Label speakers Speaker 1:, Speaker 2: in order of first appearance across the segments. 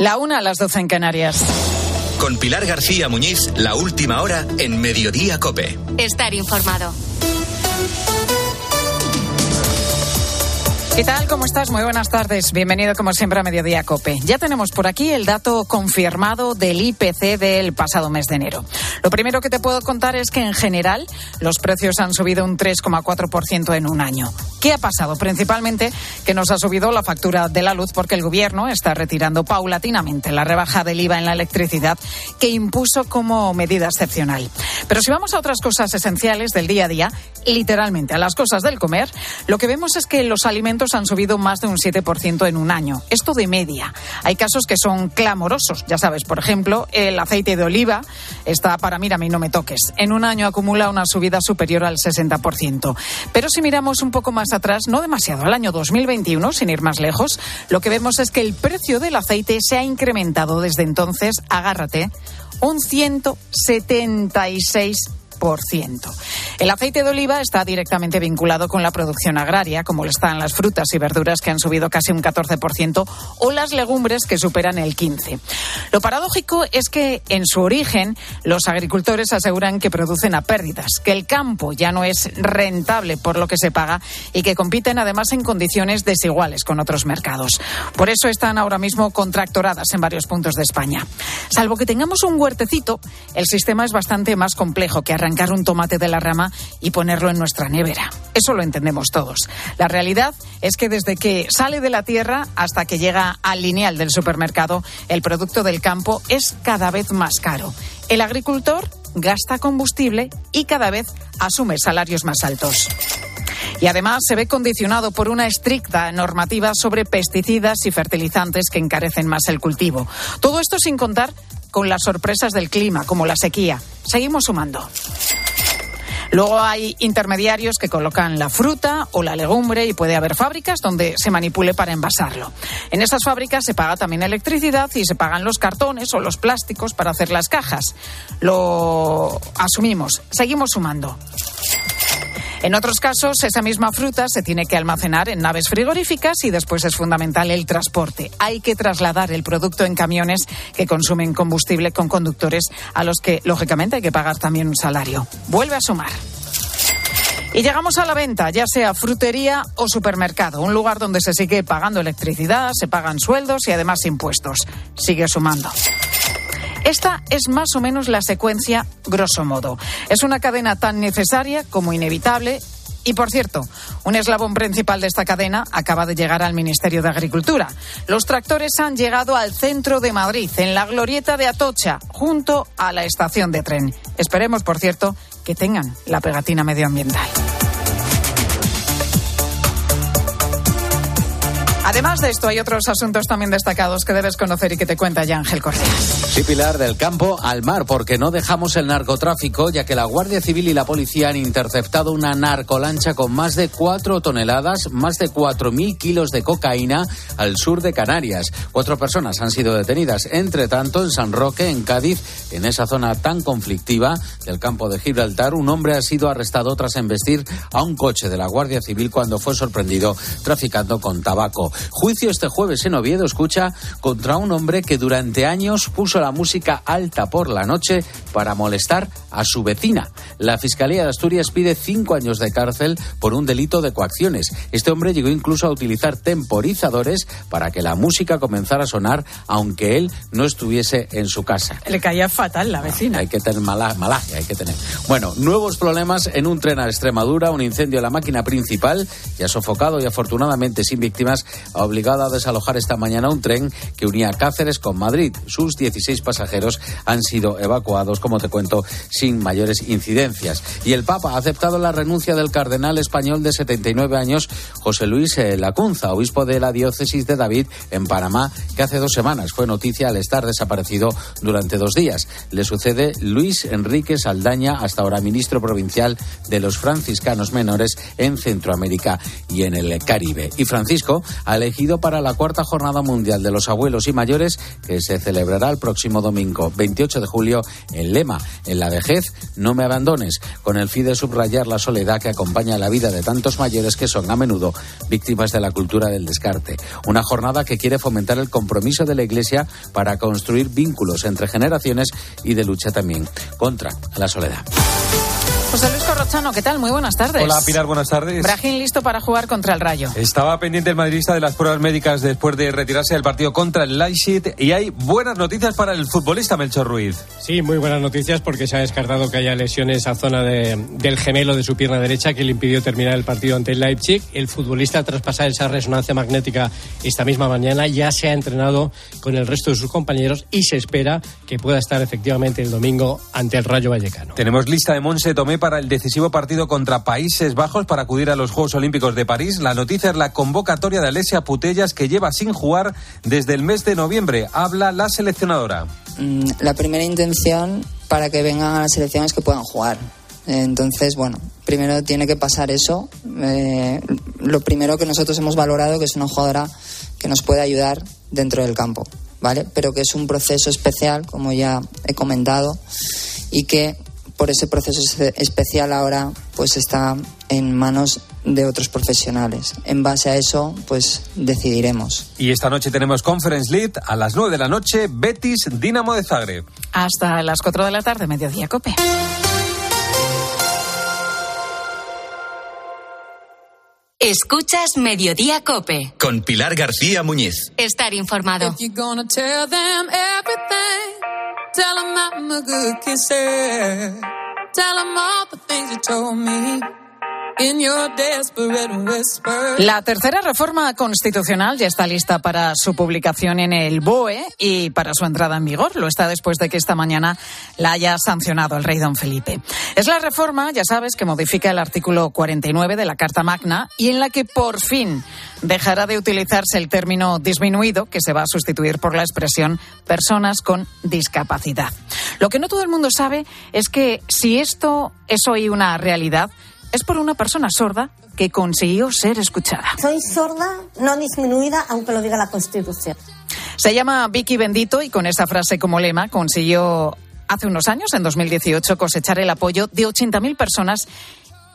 Speaker 1: La una a las doce en Canarias.
Speaker 2: Con Pilar García Muñiz, la última hora en Mediodía Cope.
Speaker 3: Estar informado.
Speaker 1: ¿Qué tal? ¿Cómo estás? Muy buenas tardes. Bienvenido como siempre a Mediodía Cope. Ya tenemos por aquí el dato confirmado del IPC del pasado mes de enero. Lo primero que te puedo contar es que en general los precios han subido un 3,4% en un año. ¿Qué ha pasado? Principalmente que nos ha subido la factura de la luz porque el gobierno está retirando paulatinamente la rebaja del IVA en la electricidad que impuso como medida excepcional. Pero si vamos a otras cosas esenciales del día a día, literalmente a las cosas del comer, lo que vemos es que los alimentos han subido más de un 7% en un año. Esto de media. Hay casos que son clamorosos. Ya sabes, por ejemplo, el aceite de oliva está para mira, a mí no me toques. En un año acumula una subida superior al 60%. Pero si miramos un poco más atrás, no demasiado, al año 2021, sin ir más lejos, lo que vemos es que el precio del aceite se ha incrementado desde entonces, agárrate, un 176%. El aceite de oliva está directamente vinculado con la producción agraria, como lo están las frutas y verduras que han subido casi un 14% o las legumbres que superan el 15%. Lo paradójico es que en su origen los agricultores aseguran que producen a pérdidas, que el campo ya no es rentable por lo que se paga y que compiten además en condiciones desiguales con otros mercados. Por eso están ahora mismo contractoradas en varios puntos de España. Salvo que tengamos un huertecito, el sistema es bastante más complejo que arrancar un tomate de la rama y ponerlo en nuestra nevera. Eso lo entendemos todos. La realidad es que desde que sale de la tierra hasta que llega al lineal del supermercado, el producto del campo es cada vez más caro. El agricultor gasta combustible y cada vez asume salarios más altos. Y además se ve condicionado por una estricta normativa sobre pesticidas y fertilizantes que encarecen más el cultivo. Todo esto sin contar con las sorpresas del clima, como la sequía. Seguimos sumando. Luego hay intermediarios que colocan la fruta o la legumbre y puede haber fábricas donde se manipule para envasarlo. En esas fábricas se paga también electricidad y se pagan los cartones o los plásticos para hacer las cajas. Lo asumimos. Seguimos sumando. En otros casos, esa misma fruta se tiene que almacenar en naves frigoríficas y después es fundamental el transporte. Hay que trasladar el producto en camiones que consumen combustible con conductores a los que, lógicamente, hay que pagar también un salario. Vuelve a sumar. Y llegamos a la venta, ya sea frutería o supermercado, un lugar donde se sigue pagando electricidad, se pagan sueldos y además impuestos. Sigue sumando. Esta es más o menos la secuencia grosso modo. Es una cadena tan necesaria como inevitable y por cierto, un eslabón principal de esta cadena acaba de llegar al Ministerio de Agricultura. Los tractores han llegado al centro de Madrid, en la glorieta de Atocha, junto a la estación de tren. Esperemos, por cierto, que tengan la pegatina medioambiental. Además de esto, hay otros asuntos también destacados que debes conocer y que te cuenta ya Ángel Correa.
Speaker 4: Sí, Pilar, del campo al mar, porque no dejamos el narcotráfico, ya que la Guardia Civil y la policía han interceptado una narcolancha con más de cuatro toneladas, más de cuatro mil kilos de cocaína al sur de Canarias. Cuatro personas han sido detenidas. Entre tanto, en San Roque, en Cádiz, en esa zona tan conflictiva del campo de Gibraltar, un hombre ha sido arrestado tras embestir a un coche de la Guardia Civil cuando fue sorprendido traficando con tabaco. Juicio este jueves en Oviedo, escucha, contra un hombre que durante años puso la música alta por la noche para molestar a su vecina. La Fiscalía de Asturias pide cinco años de cárcel por un delito de coacciones. Este hombre llegó incluso a utilizar temporizadores para que la música comenzara a sonar aunque él no estuviese en su casa.
Speaker 1: Le caía fatal la vecina.
Speaker 4: Hay que tener mala, malaje, hay que tener. Bueno, nuevos problemas en un tren a Extremadura, un incendio en la máquina principal, ya sofocado y afortunadamente sin víctimas, ha obligado a desalojar esta mañana un tren que unía Cáceres con Madrid. Sus 16 pasajeros han sido evacuados, como te cuento, sin mayores incidencias. Y el Papa ha aceptado la renuncia del cardenal español de 79 años, José Luis Lacunza, obispo de la diócesis de David en Panamá, que hace dos semanas fue noticia al estar desaparecido durante dos días. Le sucede Luis Enrique Saldaña, hasta ahora ministro provincial de los franciscanos menores en Centroamérica y en el Caribe. Y Francisco ha elegido para la cuarta jornada mundial de los abuelos y mayores que se celebrará el próximo domingo 28 de julio en Lema, en la vejez, no me abandones, con el fin de subrayar la soledad que acompaña la vida de tantos mayores que son a menudo víctimas de la cultura del descarte. Una jornada que quiere fomentar el compromiso de la Iglesia para construir vínculos entre generaciones y de lucha también contra la soledad.
Speaker 1: José Luis Corrochano, ¿qué tal? Muy buenas tardes.
Speaker 3: Hola Pilar, buenas tardes.
Speaker 1: Brahim listo para jugar contra el Rayo.
Speaker 3: Estaba pendiente el madridista de las pruebas médicas después de retirarse del partido contra el Leipzig y hay buenas noticias para el futbolista Melchor Ruiz.
Speaker 5: Sí, muy buenas noticias porque se ha descartado que haya lesiones a zona del gemelo de su pierna derecha que le impidió terminar el partido ante el Leipzig. El futbolista tras pasar esa resonancia magnética esta misma mañana ya se ha entrenado con el resto de sus compañeros y se espera que pueda estar efectivamente el domingo ante el Rayo Vallecano.
Speaker 3: Tenemos lista de Monse Tomé para el decisivo partido contra Países Bajos para acudir a los Juegos Olímpicos de París. La noticia es la convocatoria de Alesia Putellas que lleva sin jugar desde el mes de noviembre. Habla la seleccionadora.
Speaker 6: Mm, la primera intención para que vengan a las selecciones que puedan jugar. Entonces, bueno, primero tiene que pasar eso. Eh, lo primero que nosotros hemos valorado que es una jugadora que nos puede ayudar dentro del campo, ¿vale? Pero que es un proceso especial, como ya he comentado, y que por ese proceso especial ahora pues está en manos de otros profesionales. En base a eso, pues decidiremos.
Speaker 3: Y esta noche tenemos Conference League a las 9 de la noche, Betis Dinamo de Zagreb.
Speaker 1: Hasta las 4 de la tarde, mediodía cope.
Speaker 7: Escuchas Mediodía Cope.
Speaker 2: Con Pilar García Muñiz.
Speaker 7: Estar informado. Tell them I'm a good kisser. Tell them all the things you told me.
Speaker 1: La tercera reforma constitucional ya está lista para su publicación en el BOE y para su entrada en vigor. Lo está después de que esta mañana la haya sancionado el rey don Felipe. Es la reforma, ya sabes, que modifica el artículo 49 de la Carta Magna y en la que por fin dejará de utilizarse el término disminuido, que se va a sustituir por la expresión personas con discapacidad. Lo que no todo el mundo sabe es que si esto es hoy una realidad, es por una persona sorda que consiguió ser escuchada.
Speaker 8: Soy sorda, no disminuida, aunque lo diga la Constitución.
Speaker 1: Se llama Vicky Bendito y con esa frase como lema consiguió hace unos años, en 2018, cosechar el apoyo de 80.000 personas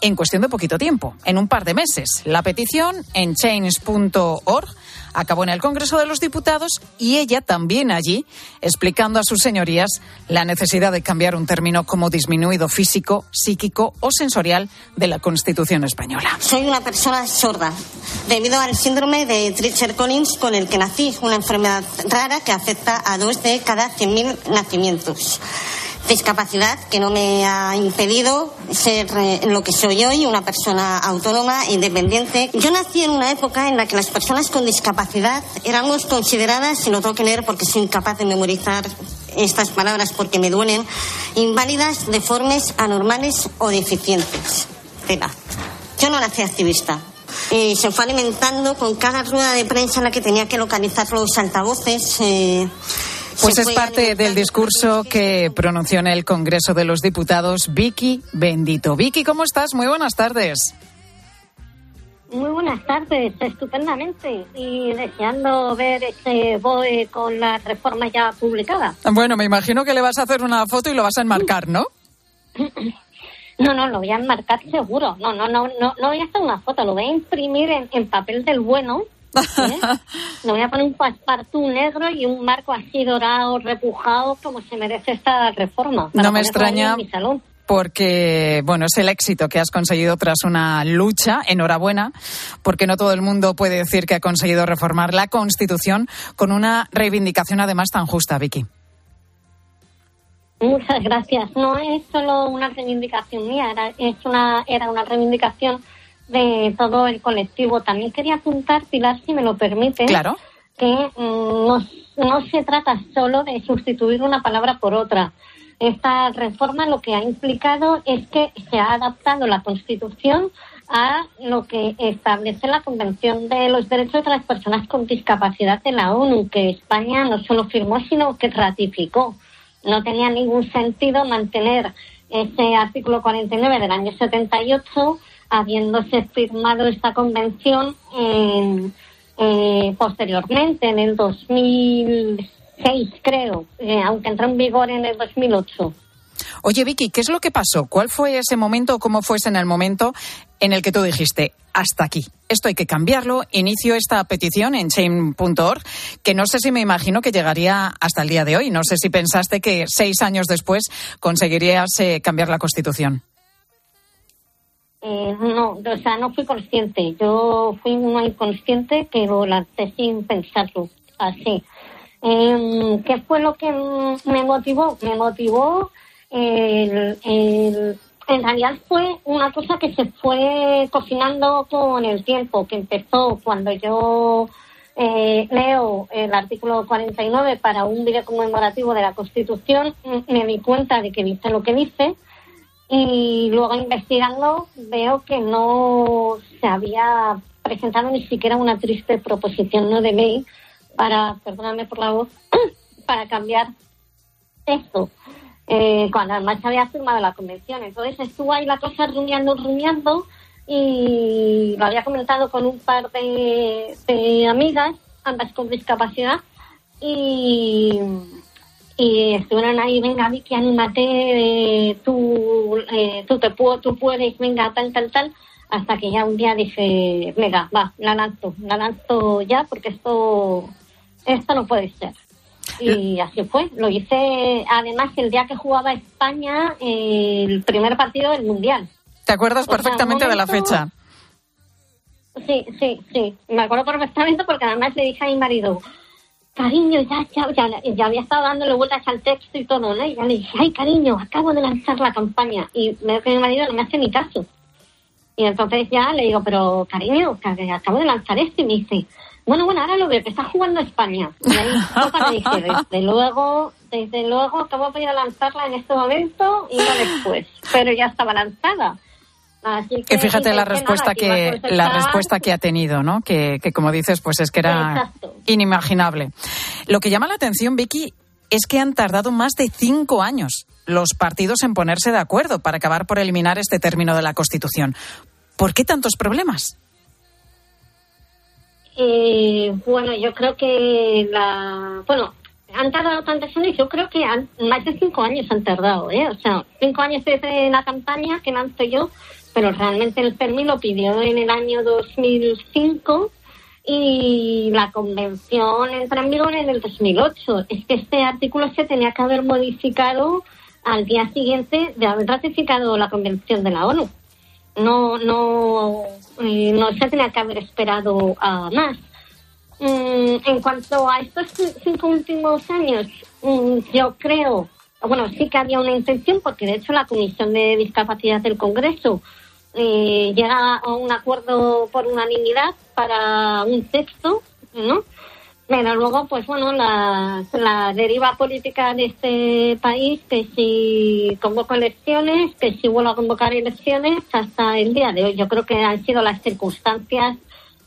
Speaker 1: en cuestión de poquito tiempo, en un par de meses. La petición en change.org acabó en el Congreso de los Diputados y ella también allí, explicando a sus señorías la necesidad de cambiar un término como disminuido físico, psíquico o sensorial de la Constitución española.
Speaker 8: Soy una persona sorda debido al síndrome de Treacher-Collins con el que nací, una enfermedad rara que afecta a dos de cada 100.000 nacimientos discapacidad que no me ha impedido ser eh, lo que soy hoy, una persona autónoma, independiente. Yo nací en una época en la que las personas con discapacidad éramos consideradas, y lo tengo que leer porque soy incapaz de memorizar estas palabras porque me duelen, inválidas, deformes, anormales o deficientes. Yo no nací activista. Y se fue alimentando con cada rueda de prensa en la que tenía que localizar los altavoces. Eh,
Speaker 1: pues es parte del discurso que pronunció en el Congreso de los Diputados Vicky Bendito. Vicky, ¿cómo estás? Muy buenas tardes.
Speaker 9: Muy buenas tardes, estupendamente. Y deseando ver este BOE con la reforma ya publicada.
Speaker 1: Bueno, me imagino que le vas a hacer una foto y lo vas a enmarcar, ¿no?
Speaker 9: No, no, lo voy a enmarcar seguro. No, no, no, no, no voy a hacer una foto, lo voy a imprimir en, en papel del bueno ¿Eh? Le voy a poner un paspartú negro y un marco así dorado, repujado, como se merece esta reforma.
Speaker 1: No me extraña. Porque, bueno, es el éxito que has conseguido tras una lucha. Enhorabuena, porque no todo el mundo puede decir que ha conseguido reformar la Constitución con una reivindicación además tan justa, Vicky.
Speaker 9: Muchas gracias. No es solo una reivindicación mía, era, es una, era una reivindicación de todo el colectivo. También quería apuntar, Pilar, si me lo permite,
Speaker 1: claro.
Speaker 9: que mm, no, no se trata solo de sustituir una palabra por otra. Esta reforma lo que ha implicado es que se ha adaptado la Constitución a lo que establece la Convención de los Derechos de las Personas con Discapacidad de la ONU, que España no solo firmó, sino que ratificó. No tenía ningún sentido mantener ese artículo 49 del año 78 habiéndose firmado esta convención en, eh, posteriormente, en el 2006 creo, eh, aunque entró en vigor en el 2008.
Speaker 1: Oye, Vicky, ¿qué es lo que pasó? ¿Cuál fue ese momento o cómo fue ese en el momento en el que tú dijiste, hasta aquí, esto hay que cambiarlo, inicio esta petición en chain.org, que no sé si me imagino que llegaría hasta el día de hoy. No sé si pensaste que seis años después conseguirías eh, cambiar la Constitución.
Speaker 9: Eh, no, o sea, no fui consciente. Yo fui una inconsciente que lo lancé sin pensarlo, así. Eh, ¿Qué fue lo que me motivó? Me motivó el, en realidad fue una cosa que se fue cocinando con el tiempo, que empezó cuando yo eh, leo el artículo 49 para un video conmemorativo de la Constitución, me di cuenta de que dice lo que dice y luego investigando veo que no se había presentado ni siquiera una triste proposición no de ley para, perdóname por la voz, para cambiar esto eh, cuando además se había firmado la convención. Entonces estuvo ahí la cosa rumiando, rumiando y lo había comentado con un par de, amigas, ambas con discapacidad, y, y estuvieron ahí, venga Vicky, anímate, eh, tú, eh, tú, te puedo, tú puedes, venga, tal, tal, tal, hasta que ya un día dije, venga, va, la lanzo, la lanzo ya porque esto, esto no puede ser. Y así fue. Lo hice además el día que jugaba España el primer partido del Mundial.
Speaker 1: ¿Te acuerdas perfectamente de la fecha?
Speaker 9: Sí, sí, sí. Me acuerdo perfectamente porque además le dije a mi marido, cariño, ya, ya, ya, ya había estado dándole vueltas al texto y todo, ¿no? Y ya le dije, ay, cariño, acabo de lanzar la campaña. Y veo que mi marido no me hace ni caso. Y entonces ya le digo, pero cariño, acabo de lanzar esto. Y me dice, bueno, bueno, ahora lo veo, que está jugando España. Y ahí dije, desde luego, desde luego acabo de lanzarla en este momento y no después. Pero ya estaba lanzada. Así que,
Speaker 1: fíjate la respuesta que la respuesta que ha tenido, ¿no? Que, que como dices, pues es que era inimaginable. Lo que llama la atención, Vicky, es que han tardado más de cinco años los partidos en ponerse de acuerdo para acabar por eliminar este término de la Constitución. ¿Por qué tantos problemas?
Speaker 9: Eh, bueno, yo creo que la. Bueno, han tardado tantos años, yo creo que han, más de cinco años han tardado, ¿eh? O sea, cinco años desde la campaña que lanzo yo, pero realmente el PERMI lo pidió en el año 2005 y la convención entra en vigor en el 2008. Es que este artículo se tenía que haber modificado al día siguiente de haber ratificado la convención de la ONU no, no, eh, no se tenía que haber esperado más. Mm, en cuanto a estos cinco últimos años, mm, yo creo, bueno, sí que había una intención, porque de hecho la Comisión de Discapacidad del Congreso eh, llega a un acuerdo por unanimidad para un texto, ¿no? Pero luego, pues bueno, la, la deriva política de este país, que si convoco elecciones, que si vuelvo a convocar elecciones, hasta el día de hoy. Yo creo que han sido las circunstancias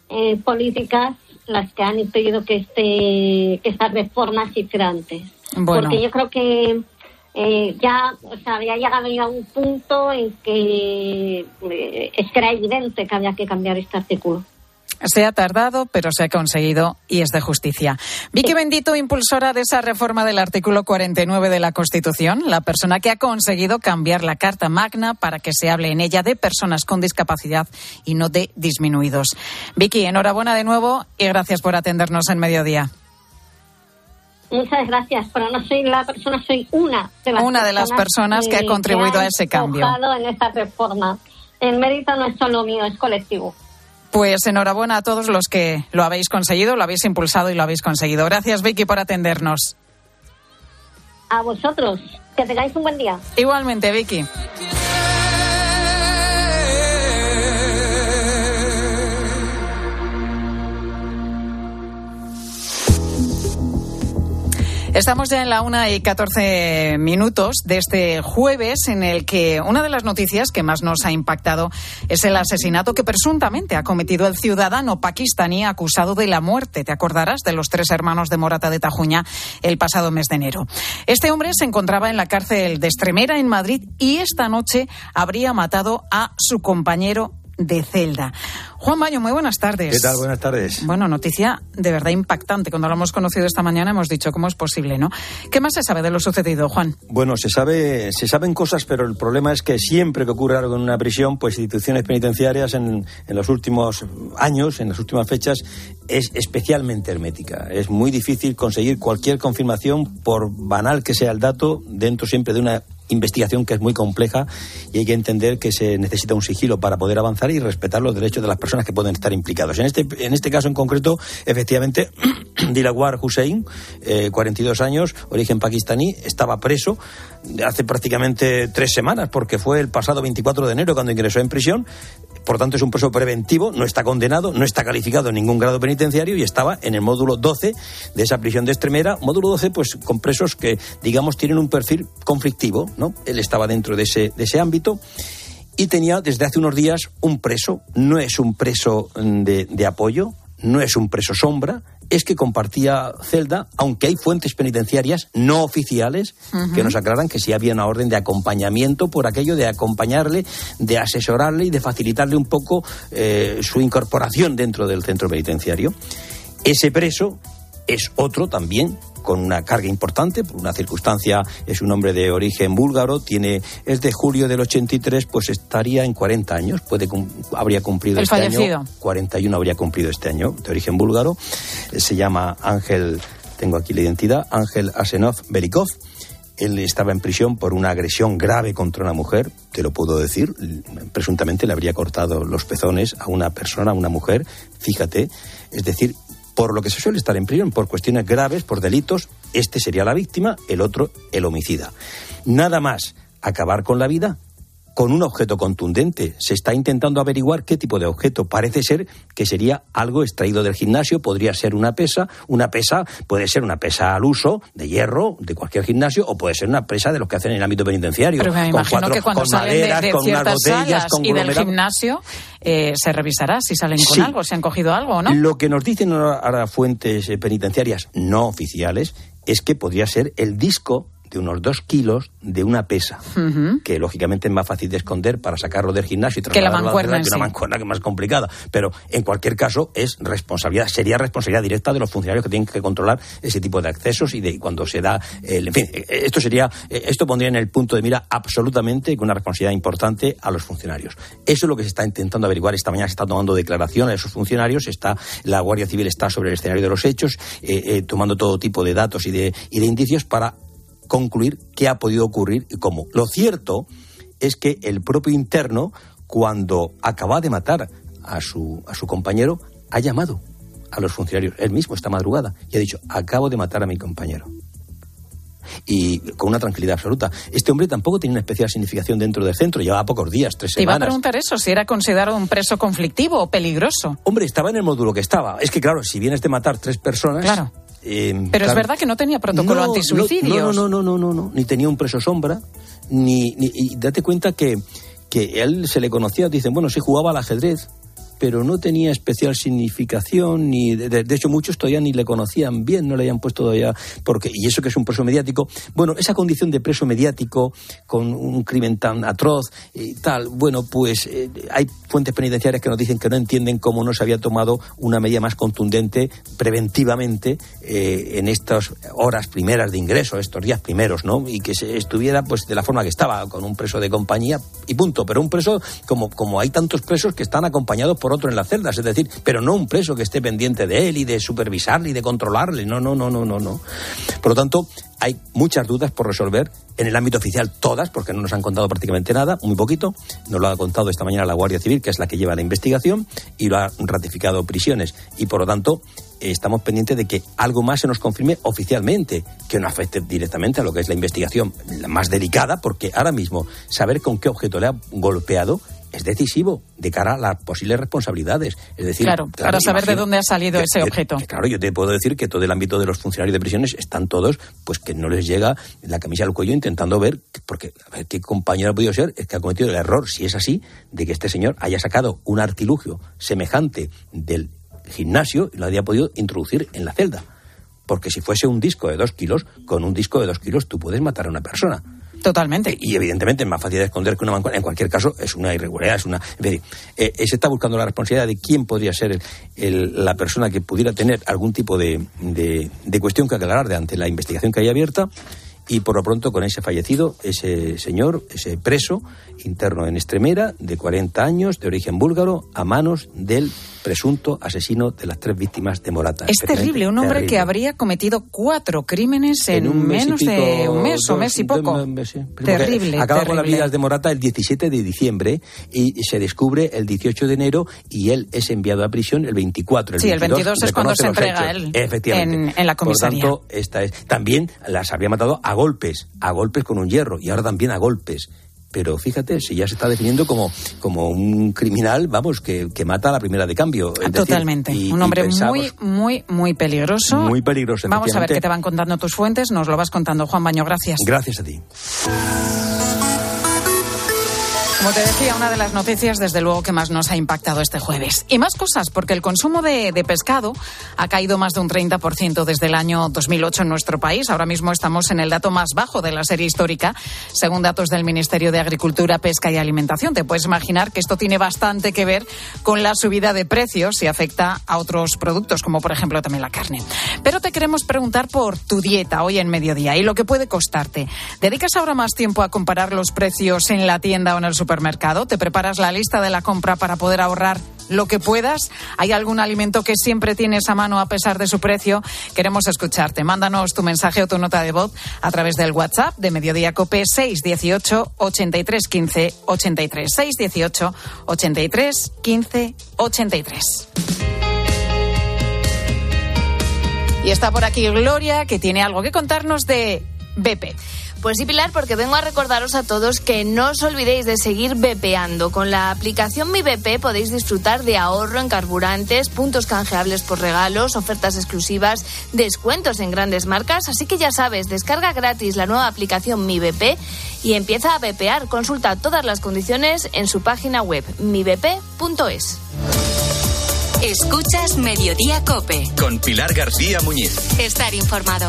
Speaker 9: eh, políticas las que han impedido que, este, que estas reformas se antes. Porque yo creo que eh, ya, o sea, había llegado ya a un punto en que eh, que era evidente que había que cambiar este artículo.
Speaker 1: Se ha tardado, pero se ha conseguido y es de justicia. Vicky Bendito, impulsora de esa reforma del artículo 49 de la Constitución, la persona que ha conseguido cambiar la Carta Magna para que se hable en ella de personas con discapacidad y no de disminuidos. Vicky, enhorabuena de nuevo y gracias por atendernos en mediodía.
Speaker 9: Muchas gracias, pero no soy la persona, soy una de las,
Speaker 1: una de las personas que, ha contribuido a ese cambio.
Speaker 9: en esta reforma. El mérito no es solo mío, es colectivo.
Speaker 1: Pues enhorabuena a todos los que lo habéis conseguido, lo habéis impulsado y lo habéis conseguido. Gracias, Vicky, por atendernos.
Speaker 9: A vosotros. Que tengáis un buen día.
Speaker 1: Igualmente, Vicky. Estamos ya en la una y 14 minutos de este jueves en el que una de las noticias que más nos ha impactado es el asesinato que presuntamente ha cometido el ciudadano pakistaní acusado de la muerte, te acordarás, de los tres hermanos de Morata de Tajuña el pasado mes de enero. Este hombre se encontraba en la cárcel de Estremera en Madrid y esta noche habría matado a su compañero de celda. Juan Bayo, muy buenas tardes.
Speaker 10: ¿Qué tal? Buenas tardes.
Speaker 1: Bueno, noticia de verdad impactante. Cuando lo hemos conocido esta mañana hemos dicho cómo es posible, ¿no? ¿Qué más se sabe de lo sucedido, Juan?
Speaker 10: Bueno, se sabe, se saben cosas, pero el problema es que siempre que ocurre algo en una prisión, pues instituciones penitenciarias en, en los últimos años, en las últimas fechas, es especialmente hermética. Es muy difícil conseguir cualquier confirmación, por banal que sea el dato, dentro siempre de una investigación que es muy compleja y hay que entender que se necesita un sigilo para poder avanzar y respetar los derechos de las personas que pueden estar implicados. En este, en este caso en concreto, efectivamente, Dilawar Hussein, eh, 42 años, origen pakistaní, estaba preso hace prácticamente tres semanas porque fue el pasado 24 de enero cuando ingresó en prisión. Por tanto, es un preso preventivo, no está condenado, no está calificado en ningún grado penitenciario y estaba en el módulo 12 de esa prisión de Extremera. Módulo 12, pues con presos que, digamos, tienen un perfil conflictivo, ¿no? Él estaba dentro de ese, de ese ámbito y tenía desde hace unos días un preso. No es un preso de, de apoyo, no es un preso sombra, es que compartía celda, aunque hay fuentes penitenciarias no oficiales que nos aclaran que sí había una orden de acompañamiento por aquello de acompañarle, de asesorarle y de facilitarle un poco eh, su incorporación dentro del centro penitenciario. Ese preso es otro también con una carga importante, por una circunstancia, es un hombre de origen búlgaro, tiene, es de julio del 83, pues estaría en 40 años, puede, habría cumplido
Speaker 1: El
Speaker 10: este
Speaker 1: fallecido.
Speaker 10: año, 41 habría cumplido este año, de origen búlgaro, se llama Ángel, tengo aquí la identidad, Ángel Asenov Berikov, él estaba en prisión por una agresión grave contra una mujer, te lo puedo decir, presuntamente le habría cortado los pezones a una persona, a una mujer, fíjate, es decir, por lo que se suele estar en prisión, por cuestiones graves, por delitos, este sería la víctima, el otro el homicida. Nada más acabar con la vida con un objeto contundente. Se está intentando averiguar qué tipo de objeto. Parece ser que sería algo extraído del gimnasio, podría ser una pesa. Una pesa puede ser una pesa al uso, de hierro, de cualquier gimnasio, o puede ser una pesa de los que hacen en el ámbito penitenciario.
Speaker 1: Pero me
Speaker 10: con
Speaker 1: imagino
Speaker 10: cuatro-
Speaker 1: que cuando
Speaker 10: con
Speaker 1: salen de-
Speaker 10: maderas,
Speaker 1: de,
Speaker 10: con unas botellas, con
Speaker 1: y del gimnasio, eh, se revisará si salen con
Speaker 10: Sí.
Speaker 1: algo, si han cogido algo o no.
Speaker 10: Lo que nos dicen ahora ahora fuentes eh, penitenciarias no oficiales es que podría ser el disco de unos dos kilos de una pesa, que lógicamente es más fácil de esconder para sacarlo del gimnasio y
Speaker 1: Que la
Speaker 10: trasladarlo a
Speaker 1: mancuerna
Speaker 10: que una mancuerna que es más complicada. Pero en cualquier caso es responsabilidad, sería responsabilidad directa de los funcionarios que tienen que controlar ese tipo de accesos y de cuando se da, el- en fin, esto sería, esto pondría en el punto de mira absolutamente con una responsabilidad importante a los funcionarios. Eso es lo que se está intentando averiguar. Esta mañana se está tomando declaración a esos funcionarios, está, la Guardia Civil está sobre el escenario de los hechos, eh, eh, tomando todo tipo de datos y de, y de indicios para concluir qué ha podido ocurrir y cómo. Lo cierto es que el propio interno, cuando acaba de matar a su, a su compañero, ha llamado a los funcionarios, él mismo esta madrugada, y ha dicho, acabo de matar a mi compañero. Y con una tranquilidad absoluta. Este hombre tampoco tiene una especial significación dentro del centro, llevaba pocos días, tres
Speaker 1: Te iba a
Speaker 10: semanas.
Speaker 1: preguntar eso, si era considerado un preso conflictivo o peligroso.
Speaker 10: Hombre, estaba en el módulo que estaba. Es que, claro, si vienes de matar tres personas.
Speaker 1: Claro.
Speaker 10: Eh,
Speaker 1: Pero es verdad que no tenía protocolo
Speaker 10: no,
Speaker 1: antisuicidios.
Speaker 10: No, no, no, no, no, no, ni tenía un preso sombra, ni, ni- y date cuenta que, que él se le conocía, dicen, bueno, sí jugaba al ajedrez, pero no tenía especial significación, ni de, de- hecho muchos todavía ni le conocían bien, no le habían puesto todavía, porque, y eso que es un preso mediático, bueno, esa condición de preso mediático con un crimen tan atroz y tal, bueno, pues eh, hay fuentes penitenciarias que nos dicen que no entienden cómo no se había tomado una medida más contundente preventivamente eh, en estas horas primeras de ingreso, estos días primeros, ¿no? Y que se estuviera pues de la forma que estaba, con un preso de compañía y punto. Pero un preso, como, como hay tantos presos que están acompañados por otro en las celdas, es decir, pero no un preso que esté pendiente de él y de supervisarle y de controlarle, no, no, no, no, no, no. Por lo tanto, hay muchas dudas por resolver en el ámbito oficial, todas, porque no nos han contado prácticamente nada, muy poquito. Nos lo ha contado esta mañana la Guardia Civil, que es la que lleva la investigación, y lo ha ratificado prisiones. Y por lo tanto, estamos pendientes de que algo más se nos confirme oficialmente, que no afecte directamente a lo que es la investigación la más delicada, porque ahora mismo saber con qué objeto le ha golpeado es decisivo de cara a las posibles responsabilidades. Es decir,
Speaker 1: Claro, para saber de dónde ha salido
Speaker 10: que-
Speaker 1: ese
Speaker 10: que-
Speaker 1: objeto.
Speaker 10: que claro, yo te puedo decir que todo el ámbito de los funcionarios de prisiones están todos, pues que no les llega la camisa al cuello intentando ver, porque a ver qué compañero ha podido ser, es que ha cometido el error, si es así, de que este señor haya sacado un artilugio semejante del gimnasio y lo haya podido introducir en la celda. Porque si fuese un disco de dos kilos, con un disco de dos kilos tú puedes matar a una persona.
Speaker 1: Totalmente.
Speaker 10: Y evidentemente es más fácil de esconder que una mancomunidad. En cualquier caso, es una irregularidad, es una. Fin, eh, se está buscando la responsabilidad de quién podría ser el- la persona que pudiera tener algún tipo de, cuestión que aclarar de ante la investigación que hay abierta. Y por lo pronto, con ese fallecido, ese señor, ese preso interno en Extremera, de 40 años, de origen búlgaro, a manos del presunto asesino de las tres víctimas de Morata.
Speaker 1: Es terrible, un hombre que habría cometido cuatro crímenes en,
Speaker 10: un
Speaker 1: menos de un mes o
Speaker 10: dos-
Speaker 1: mes y poco. Terrible,
Speaker 10: Acaba con las vidas de Morata el 17 de diciembre y se descubre el 18 de enero y él es enviado a prisión el 24. El
Speaker 1: Sí, el 22 es cuando se entrega él
Speaker 10: Efectivamente.
Speaker 1: en- en la comisaría.
Speaker 10: Por tanto, esta es, también las había matado a golpes, a golpes con un hierro y ahora también a golpes. Pero fíjate, si ya se está definiendo como, como un criminal, vamos, que, que mata a la primera de cambio. Es decir,
Speaker 1: Totalmente.
Speaker 10: y-
Speaker 1: un hombre muy, muy, muy peligroso.
Speaker 10: Muy peligroso,
Speaker 1: Vamos a ver qué te van contando tus fuentes. Nos lo vas contando, Juan Baño. Gracias.
Speaker 10: Gracias a ti.
Speaker 1: Como te decía, una de las noticias, desde luego, que más nos ha impactado este jueves. Y más cosas, porque el consumo de, pescado ha caído más de un 30% desde el año 2008 en nuestro país. Ahora mismo estamos en el dato más bajo de la serie histórica, según datos del Ministerio de Agricultura, Pesca y Alimentación. Te puedes imaginar que esto tiene bastante que ver con la subida de precios y afecta a otros productos, como por ejemplo también la carne. Pero te queremos preguntar por tu dieta hoy en mediodía y lo que puede costarte. ¿Dedicas ahora más tiempo a comparar los precios en la tienda o en el supermercado? ¿Te preparas la lista de la compra para poder ahorrar lo que puedas? ¿Hay algún alimento que siempre tienes a mano a pesar de su precio? Queremos escucharte. Mándanos tu mensaje o tu nota de voz a través del WhatsApp de Mediodía Cope 618 83 15 83 618 83 15 83. Y está por aquí Gloria, que tiene algo que contarnos de BP.
Speaker 11: Pues sí, Pilar, porque vengo a recordaros a todos que no os olvidéis de seguir bepeando. Con la aplicación Mi BP podéis disfrutar de ahorro en carburantes, puntos canjeables por regalos, ofertas exclusivas, descuentos en grandes marcas. Así que ya sabes, descarga gratis la nueva aplicación Mi BP y empieza a bepear. Consulta todas las condiciones en su página web mibp.es.
Speaker 12: Escuchas Mediodía Cope.
Speaker 2: Con Pilar García Muñiz.
Speaker 12: Estar informado.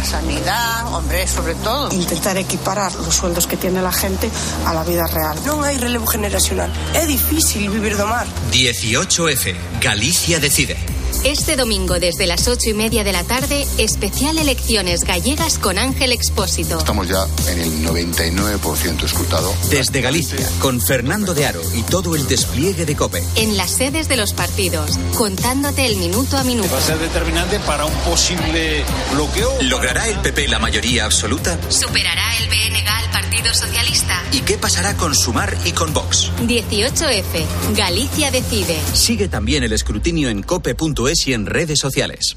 Speaker 13: La sanidad, hombre, sobre todo. Intentar equiparar los sueldos que tiene la gente a la vida real. Non hai relevo generacional. É difícil vivir do mar.
Speaker 2: 18F. Galicia decide.
Speaker 12: Este domingo desde las ocho y media de la tarde, especial elecciones gallegas con Ángel Expósito.
Speaker 14: Estamos ya en el 99% escrutado.
Speaker 2: Desde Galicia, con Fernando de Aro y todo el despliegue de COPE.
Speaker 12: En las sedes de los partidos, contándote el minuto a minuto.
Speaker 15: Va a ser determinante para un posible bloqueo.
Speaker 2: ¿Logrará el PP la mayoría absoluta?
Speaker 12: ¿Superará el BNG al Partido Socialista?
Speaker 2: ¿Y qué pasará con Sumar y con Vox?
Speaker 12: 18F. Galicia decide.
Speaker 2: Sigue también el escrutinio en cope.es y en redes sociales.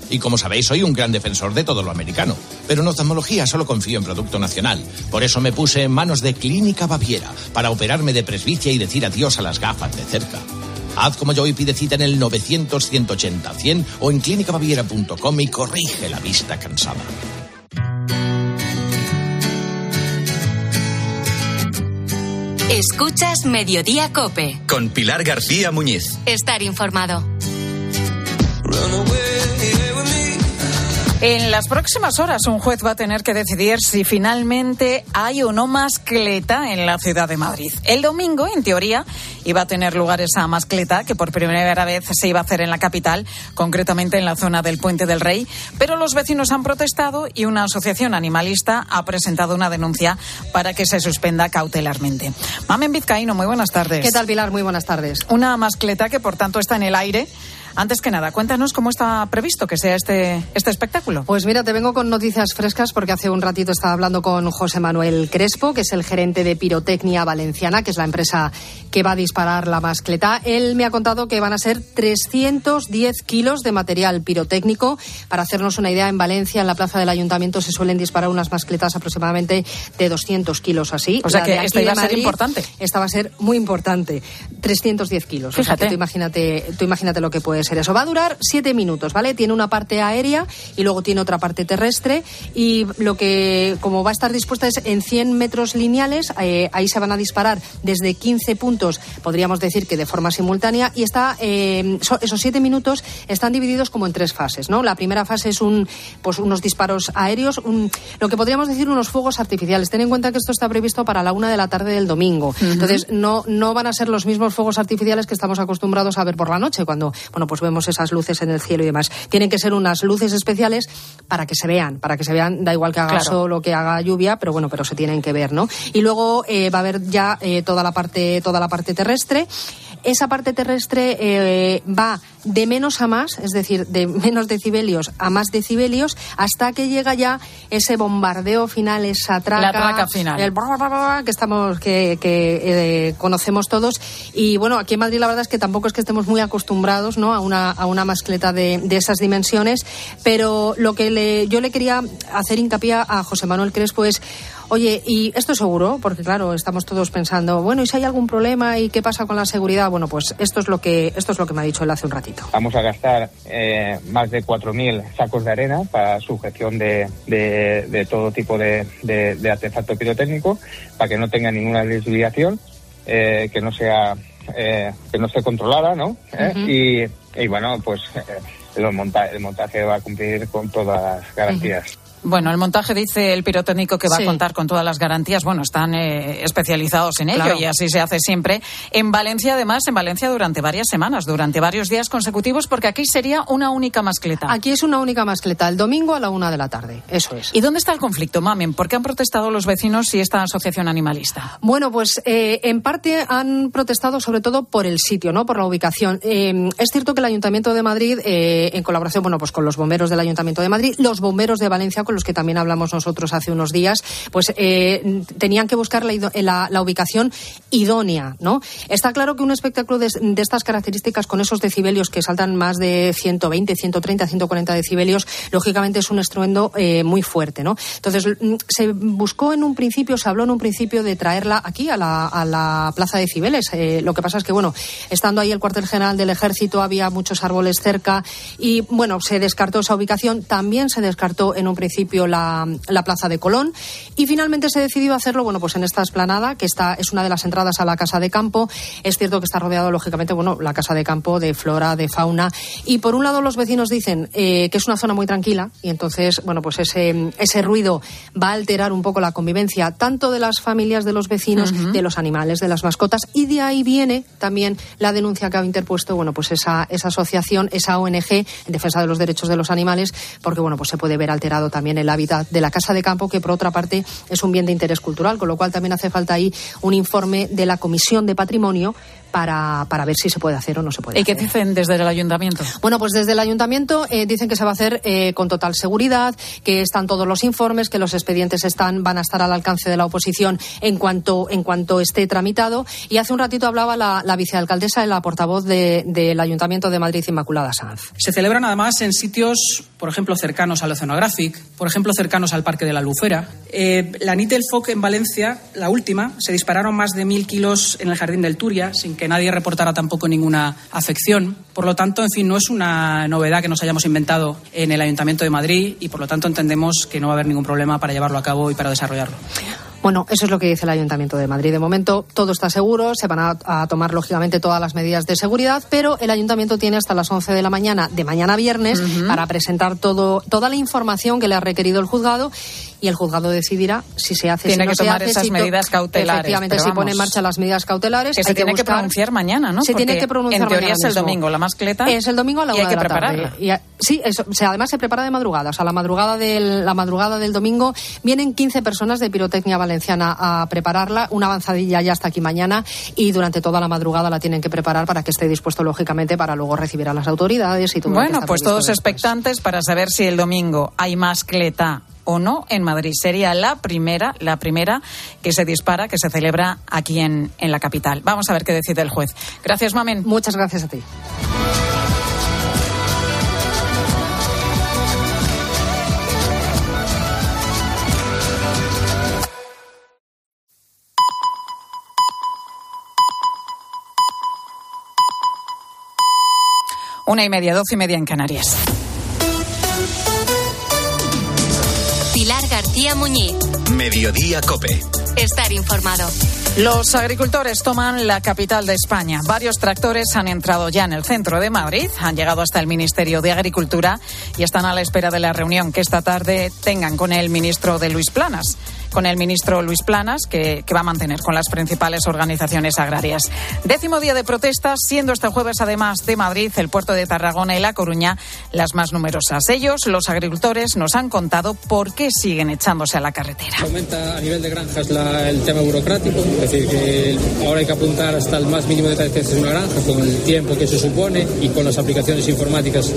Speaker 16: Y como sabéis, soy un gran defensor de todo lo americano. Pero en oftalmología solo confío en producto nacional. Por eso me puse en manos de Clínica Baviera para operarme de presbicia y decir adiós a las gafas de cerca. Haz como yo y pide cita en el 900-180-100 o en clínicabaviera.com y corrige la vista cansada.
Speaker 12: Escuchas Mediodía Cope.
Speaker 2: Con Pilar García Muñiz.
Speaker 12: Estar informado.
Speaker 1: En las próximas horas un juez va a tener que decidir si finalmente hay o no mascleta en la ciudad de Madrid. El domingo, en teoría, iba a tener lugar esa mascleta que por primera vez se iba a hacer en la capital, concretamente en la zona del Puente del Rey, pero los vecinos han protestado y una asociación animalista ha presentado una denuncia para que se suspenda cautelarmente. Mamen Vizcaíno, muy buenas tardes.
Speaker 17: ¿Qué tal, Pilar? Muy buenas tardes.
Speaker 1: Una mascleta que por tanto está en el aire antes que nada, cuéntanos cómo está previsto que sea este, este espectáculo.
Speaker 17: Pues mira, te vengo con noticias frescas porque hace un ratito estaba hablando con José Manuel Crespo, que es el gerente de Pirotecnia Valenciana, que es la empresa que va a disparar la mascleta. Él me ha contado que van a ser 310 kilos de material pirotécnico. Para hacernos una idea, en Valencia, en la plaza del ayuntamiento, se suelen disparar unas mascletas aproximadamente de 200 kilos así.
Speaker 1: O sea que esta iba a ser importante.
Speaker 17: Esta va a ser muy importante. 310 kilos.
Speaker 1: Fíjate.
Speaker 17: O sea que tú imagínate, tú imagínate lo que puede ser eso. Va a durar siete minutos, ¿vale? Tiene una parte aérea y luego tiene otra parte terrestre y lo que, como va a estar dispuesta es en 100 metros lineales, eh, ahí se van a disparar desde 15 puntos, podríamos decir que de forma simultánea y está, eh, so- esos siete minutos están divididos como en tres fases, ¿no? La primera fase es un, pues unos disparos aéreos, un- lo que podríamos decir unos fuegos artificiales. Ten en cuenta que esto está previsto para la una de la tarde del domingo. Entonces, no, no van a ser los mismos fuegos artificiales que estamos acostumbrados a ver por la noche, cuando, bueno, pues vemos esas luces en el cielo y demás. Tienen que ser unas luces especiales para que se vean, para que se vean, da igual que haga
Speaker 1: Claro.
Speaker 17: sol o que haga lluvia, pero bueno, pero se tienen que ver, ¿no? Y luego eh, va a haber ya eh, toda la parte, toda la parte terrestre. Esa parte terrestre eh, va de menos a más, es decir, de menos decibelios a más decibelios, hasta que llega ya ese bombardeo final, esa traca,
Speaker 1: La traca final.
Speaker 17: el bra, bra, bra, que estamos que, que, eh, conocemos todos y bueno aquí en Madrid la verdad es que tampoco es que estemos muy acostumbrados no a una a una mascleta de, de esas dimensiones pero lo que le, yo le quería hacer hincapié a José Manuel Crespo es Oye, y esto es seguro, porque claro, estamos todos pensando, bueno, ¿y si hay algún problema y qué pasa con la seguridad? Bueno, pues esto es lo que esto es lo que me ha dicho él hace un ratito.
Speaker 18: Vamos a gastar eh, más de 4.000 sacos de arena para sujeción de, de, de todo tipo de, artefacto pirotécnico, para que no tenga ninguna desviación, eh, que no sea eh, que no esté controlada, ¿no? ¿Eh?
Speaker 1: Ujú.
Speaker 18: y, y bueno, pues eh, el, monta- el montaje va a cumplir con todas las garantías.
Speaker 1: Bueno, el montaje dice el pirotécnico que va
Speaker 17: Sí.
Speaker 1: a contar con todas las garantías. Bueno, están eh, especializados en ello
Speaker 17: Claro.
Speaker 1: y así se hace siempre. En Valencia, además, en Valencia durante varias semanas, durante varios días consecutivos, porque aquí sería una única mascleta.
Speaker 17: Aquí es una única mascleta, el domingo a la una de la tarde, eso es.
Speaker 1: ¿Y dónde está el conflicto, Mamen? ¿Por qué han protestado los vecinos y esta asociación animalista?
Speaker 17: Bueno, pues eh, en parte han protestado sobre todo por el sitio, no por la ubicación. Eh, es cierto que el Ayuntamiento de Madrid, eh, en colaboración, bueno, pues con los bomberos del Ayuntamiento de Madrid, los bomberos de Valencia, los que también hablamos nosotros hace unos días, pues eh, tenían que buscar la, ido- la- ubicación idónea, ¿no? Está claro que un espectáculo de, estas características, con esos decibelios que saltan más de 120, 130, 140 decibelios, lógicamente es un estruendo eh, muy fuerte, ¿no? Entonces, mm, se buscó en un principio, se habló en un principio de traerla aquí a la, Plaza de Cibeles. Eh, lo que pasa es que, bueno, estando ahí el cuartel general del Ejército, había muchos árboles cerca y, bueno, se descartó esa ubicación. También se descartó en un principio la, la Plaza de Colón y finalmente se decidió hacerlo, bueno, pues en esta esplanada, que está, es una de las entradas a la Casa de Campo. Es cierto que está rodeado, lógicamente, bueno, la Casa de Campo de flora, de fauna. Y por un lado, los vecinos dicen eh, que es una zona muy tranquila y entonces, bueno, pues ese, ese ruido va a alterar un poco la convivencia tanto de las familias de los vecinos, de los animales, de las mascotas y de ahí viene también la denuncia que ha interpuesto, bueno, pues esa, esa asociación, esa ONG en defensa de los derechos de los animales, porque, bueno, pues se puede ver alterado también el hábitat de la Casa de Campo, que por otra parte es un bien de interés cultural, con lo cual también hace falta ahí un informe de la Comisión de Patrimonio para, para ver si se puede hacer o no se puede
Speaker 1: ¿Y qué
Speaker 17: hacer.
Speaker 1: dicen desde el ayuntamiento?
Speaker 17: Bueno, pues desde el ayuntamiento eh, dicen que se va a hacer eh, con total seguridad, que están todos los informes, que los expedientes están, van a estar al alcance de la oposición en cuanto, en cuanto esté tramitado. Y hace un ratito hablaba la, la vicealcaldesa, la portavoz de- del Ayuntamiento de Madrid, Inmaculada Sanz.
Speaker 19: Se celebran además en sitios, por ejemplo, cercanos al Oceanographic, por ejemplo, cercanos al Parque de la Albufera. Eh, la NIT del FOC en Valencia, la última, se dispararon más de mil kilos en el Jardín del Turia, sin que nadie reportara tampoco ninguna afección. Por lo tanto, en fin, no es una novedad que nos hayamos inventado en el Ayuntamiento de Madrid y, por lo tanto, entendemos que no va a haber ningún problema para llevarlo a cabo y para desarrollarlo.
Speaker 17: Bueno, eso es lo que dice el Ayuntamiento de Madrid. De momento todo está seguro, se van a, a, tomar lógicamente todas las medidas de seguridad, pero el Ayuntamiento tiene hasta las 11 de la mañana de mañana viernes uh -huh. para presentar todo, toda la información que le ha requerido el juzgado y el juzgado decidirá si se hace
Speaker 1: tiene
Speaker 17: si no
Speaker 1: que
Speaker 17: se
Speaker 1: tomar
Speaker 17: hace,
Speaker 1: esas
Speaker 17: si
Speaker 1: medidas cautelares.
Speaker 17: Efectivamente, si pone en marcha las medidas cautelares.
Speaker 1: Que se
Speaker 17: hay
Speaker 1: tiene
Speaker 17: que,
Speaker 1: que pronunciar mañana, ¿no?
Speaker 17: Se
Speaker 1: Porque
Speaker 17: tiene que pronunciar
Speaker 1: En teoría
Speaker 17: mañana
Speaker 1: es el
Speaker 17: mismo.
Speaker 1: domingo la mascleta.
Speaker 17: Es el domingo a la
Speaker 1: y hay que
Speaker 17: de la tarde. Y a- sí, eso, o sea, además se prepara de madrugada. O sea, la madrugada del, la madrugada del domingo vienen 15 personas de pirotecnia valenciana a prepararla. Una avanzadilla ya hasta aquí mañana y durante toda la madrugada la tienen que preparar para que esté dispuesto, lógicamente, para luego recibir a las autoridades y todo lo que
Speaker 1: Bueno,
Speaker 17: está
Speaker 1: pues todos
Speaker 17: después.
Speaker 1: expectantes para saber si el domingo hay mascleta o no en Madrid. Sería la primera, la primera que se dispara, que se celebra aquí en, en la capital. Vamos a ver qué decide el juez. Gracias, Mamen.
Speaker 17: Muchas gracias a ti.
Speaker 1: Una y media, doce y media en Canarias.
Speaker 12: García Muñiz.
Speaker 2: Mediodía Cope.
Speaker 12: Estar informado.
Speaker 1: Los agricultores toman la capital de España. Varios tractores han entrado ya en el centro de Madrid, han llegado hasta el Ministerio de Agricultura y están a la espera de la reunión que esta tarde tengan con el ministro de Luis Planas, con el ministro Luis Planas, que, que va a mantener con las principales organizaciones agrarias. Décimo día de protestas, siendo este jueves además de Madrid, el puerto de Tarragona y La Coruña las más numerosas. Ellos, los agricultores, nos han contado por qué siguen echándose a la carretera.
Speaker 20: Aumenta a nivel de granjas la- el tema burocrático, es decir, que ahora hay que apuntar hasta el más mínimo detalle que es una granja, con el tiempo que eso supone y con las aplicaciones informáticas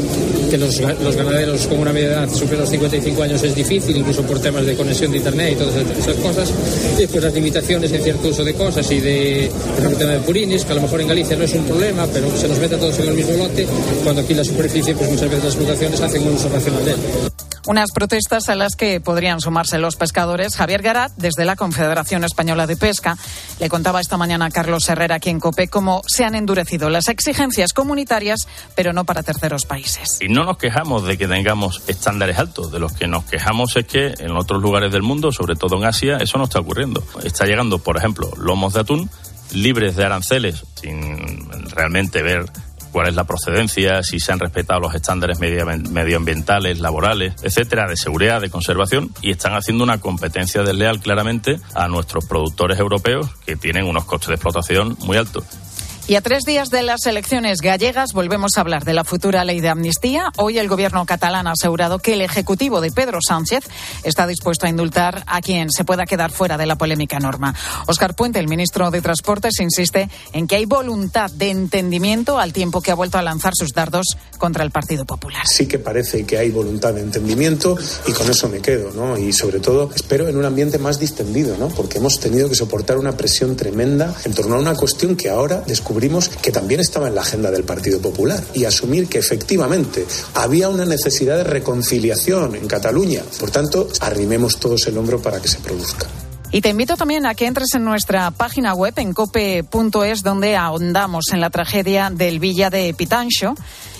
Speaker 20: ga- los ganaderos con una media edad superior a los 55 años es difícil, incluso por temas de conexión de internet y todas esas cosas. Y después las limitaciones en cierto uso de cosas y de, por ejemplo, el tema de purines, que a lo mejor en Galicia no es un problema, pero se nos mete a todos en el mismo lote, cuando aquí la superficie, pues muchas veces las explotaciones hacen un uso racional de él.
Speaker 1: Unas protestas a las que podrían sumarse los pescadores. Javier Garat, desde la Confederación Española de Pesca, le contaba esta mañana a Carlos Herrera aquí en COPE cómo se han endurecido las exigencias comunitarias, pero no para terceros países.
Speaker 21: Y no nos quejamos de que tengamos estándares altos, de los que nos quejamos es que en otros lugares del mundo, sobre todo en Asia, eso no está ocurriendo. Está llegando, por ejemplo, lomos de atún libres de aranceles, sin realmente ver cuál es la procedencia, si se han respetado los estándares medio- medioambientales, laborales, etcétera, de seguridad, de conservación, y están haciendo una competencia desleal claramente a nuestros productores europeos que tienen unos costes de explotación muy altos.
Speaker 1: Y a tres días de las elecciones gallegas volvemos a hablar de la futura ley de amnistía. Hoy el gobierno catalán ha asegurado que el ejecutivo de Pedro Sánchez está dispuesto a indultar a quien se pueda quedar fuera de la polémica norma. Óscar Puente, el ministro de Transportes, insiste en que hay voluntad de entendimiento al tiempo que ha vuelto a lanzar sus dardos contra el Partido Popular.
Speaker 22: sí que parece que hay voluntad de entendimiento y con eso me quedo, ¿no? Y sobre todo espero en un ambiente más distendido, ¿no? Porque hemos tenido que soportar una presión tremenda en torno a una cuestión que ahora descubrimos que también estaba en la agenda del Partido Popular y asumir que efectivamente había una necesidad de reconciliación en Cataluña. Por tanto, arrimemos todos el hombro para que se produzca.
Speaker 1: Y te invito también a que entres en nuestra página web en cope.es donde ahondamos en la tragedia del Villa de Pitancho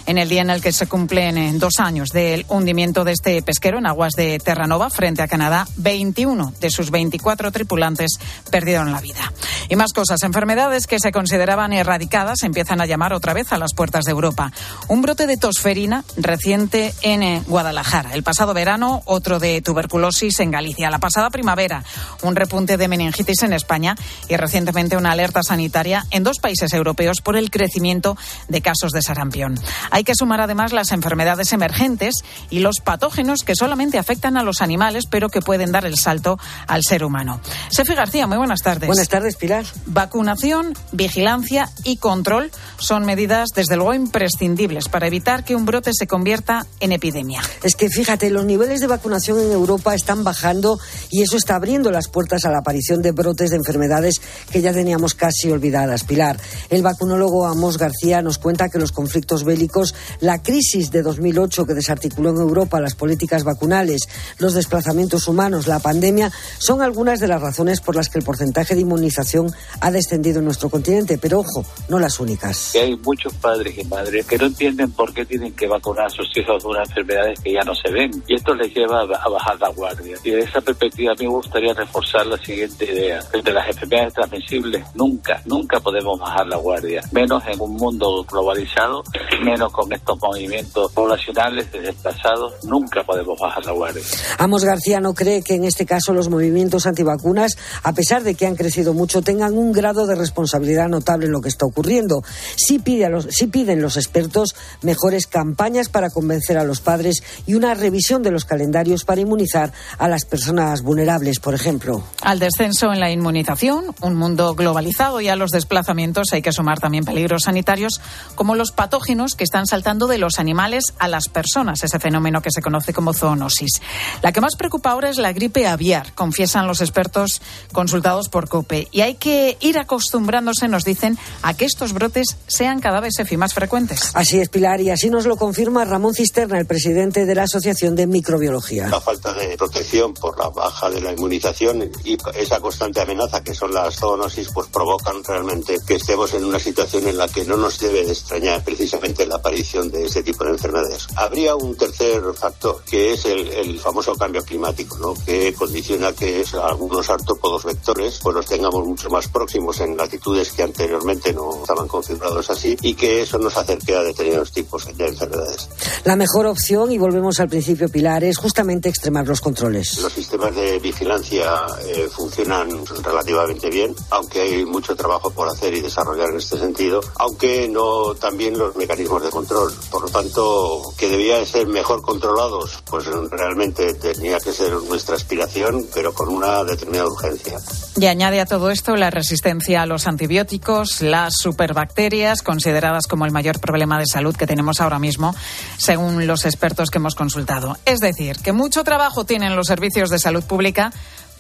Speaker 1: en el día en el que se cumplen eh, dos años del hundimiento de este pesquero en aguas de Terranova frente a Canadá. 21 de sus 24 tripulantes perdieron la vida. Y más cosas. Enfermedades que se consideraban erradicadas empiezan a llamar otra vez a las puertas de Europa. Un brote de tosferina reciente en eh, Guadalajara. El pasado verano, otro de tuberculosis en Galicia. La pasada primavera, un repunte de meningitis en España y recientemente una alerta sanitaria en dos países europeos por el crecimiento de casos de sarampión. Hay que sumar además las enfermedades emergentes y los patógenos que solamente afectan a los animales, pero que pueden dar el salto al ser humano. Sefi García, muy buenas tardes.
Speaker 23: Buenas tardes, Pilar.
Speaker 1: Vacunación, vigilancia y control son medidas, desde luego, imprescindibles para evitar que un brote se convierta en epidemia.
Speaker 23: Es que fíjate, los niveles de vacunación en Europa están bajando y eso está abriendo las puertas a la aparición de brotes de enfermedades que ya teníamos casi olvidadas. Pilar, el vacunólogo Amos García nos cuenta que los conflictos bélicos la crisis de 2008 que desarticuló en Europa las políticas vacunales, los desplazamientos humanos, la pandemia, son algunas de las razones por las que el porcentaje de inmunización ha descendido en nuestro continente. Pero ojo, no las únicas.
Speaker 24: Hay muchos padres y madres que no entienden por qué tienen que vacunar a sus hijos de unas enfermedades que ya no se ven. Y esto les lleva a bajar la guardia. Y de esa perspectiva a mí me gustaría reforzar la siguiente idea. De las enfermedades transmisibles nunca, nunca podemos bajar la guardia. Menos en un mundo globalizado, menos con estos movimientos poblacionales desplazados, nunca podemos bajar la guardia.
Speaker 23: Amos García no cree que en este caso los movimientos antivacunas, a pesar de que han crecido mucho, tengan un grado de responsabilidad notable en lo que está ocurriendo. Sí, pide a los, sí piden los expertos mejores campañas para convencer a los padres y una revisión de los calendarios para inmunizar a las personas vulnerables, por ejemplo.
Speaker 1: Al descenso en la inmunización, un mundo globalizado y a los desplazamientos hay que sumar también peligros sanitarios como los patógenos que están saltando de los animales a las personas, ese fenómeno que se conoce como zoonosis. La que más preocupa ahora es la gripe aviar, confiesan los expertos consultados por COPE. Y hay que ir acostumbrándose, nos dicen, a que estos brotes sean cada vez más frecuentes.
Speaker 23: Así es, Pilar, y así nos lo confirma Ramón Cisterna, el presidente de la Asociación de Microbiología.
Speaker 25: La falta de protección por la baja de la inmunización y esa constante amenaza que son las zoonosis, pues provocan realmente que estemos en una situación en la que no nos debe de extrañar precisamente la aparición de ese tipo de enfermedades. Habría un tercer factor, que es el, el famoso cambio climático, ¿no? que condiciona que algunos artópodos vectores pues los tengamos mucho más próximos en latitudes que anteriormente no estaban configurados así y que eso nos acerque a determinados tipos de enfermedades.
Speaker 23: La mejor opción, y volvemos al principio, Pilar, es justamente extremar los controles.
Speaker 25: Los sistemas de vigilancia eh, funcionan relativamente bien, aunque hay mucho trabajo por hacer y desarrollar en este sentido, aunque no también los mecanismos de control. Por lo tanto, que debía de ser mejor controlados, pues realmente tenía que ser nuestra aspiración, pero con una determinada urgencia.
Speaker 1: Y añade a todo esto la resistencia a los antibióticos, las superbacterias, consideradas como el mayor problema de salud que tenemos ahora mismo, según los expertos que hemos consultado. Es decir, que mucho trabajo tienen los servicios de salud pública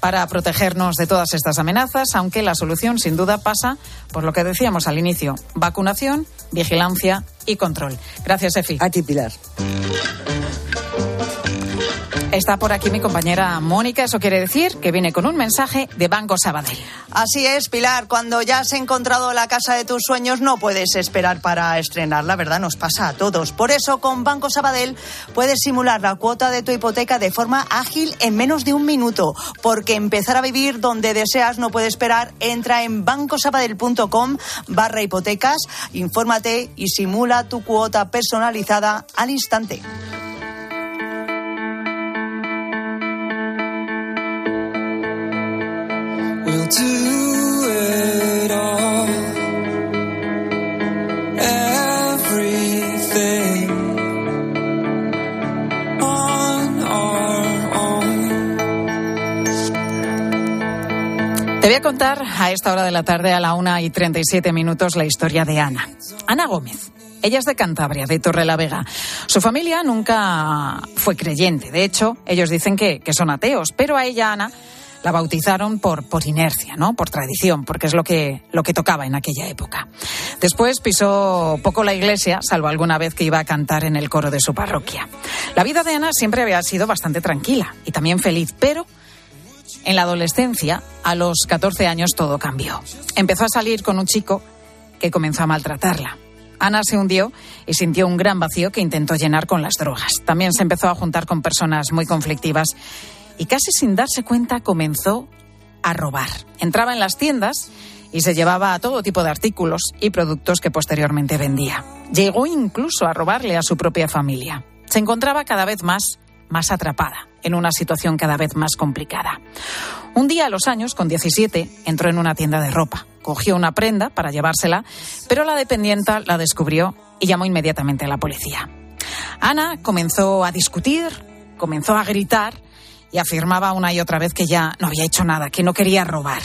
Speaker 1: para protegernos de todas estas amenazas, aunque la solución sin duda pasa por lo que decíamos al inicio, vacunación, vigilancia y control. Gracias, Efi.
Speaker 23: A Pilar.
Speaker 1: Está por aquí mi compañera Mónica. Eso quiere decir que viene con un mensaje de Banco Sabadell.
Speaker 26: Así es, Pilar. Cuando ya has encontrado la casa de tus sueños, no puedes esperar para estrenarla, ¿verdad? Nos pasa a todos. Por eso, con Banco Sabadell puedes simular la cuota de tu hipoteca de forma ágil en menos de un minuto. Porque empezar a vivir donde deseas no puede esperar. Entra en bancosabadell.com barra hipotecas, infórmate y simula tu cuota personalizada al instante.
Speaker 1: Te voy a contar a esta hora de la tarde, a la una y 37 minutos, la historia de Ana. Ana Gómez. Ella es de Cantabria, de Torrelavega. Su familia nunca fue creyente. De hecho, ellos dicen que, que son ateos. Pero a ella, Ana, la bautizaron por, por inercia, ¿no? Por tradición, porque es lo que, lo que tocaba en aquella época. Después pisó poco la iglesia, salvo alguna vez que iba a cantar en el coro de su parroquia. La vida de Ana siempre había sido bastante tranquila y también feliz, pero en la adolescencia, a los 14 años, todo cambió. Empezó a salir con un chico que comenzó a maltratarla. Ana se hundió y sintió un gran vacío que intentó llenar con las drogas. También se empezó a juntar con personas muy conflictivas y casi sin darse cuenta comenzó a robar. Entraba en las tiendas y se llevaba a todo tipo de artículos y productos que posteriormente vendía. Llegó incluso a robarle a su propia familia. Se encontraba cada vez más más atrapada, en una situación cada vez más complicada. Un día a los años, con 17, entró en una tienda de ropa. Cogió una prenda para llevársela, pero la dependienta la descubrió y llamó inmediatamente a la policía. Ana comenzó a discutir, comenzó a gritar y afirmaba una y otra vez que ya no había hecho nada, que no quería robar.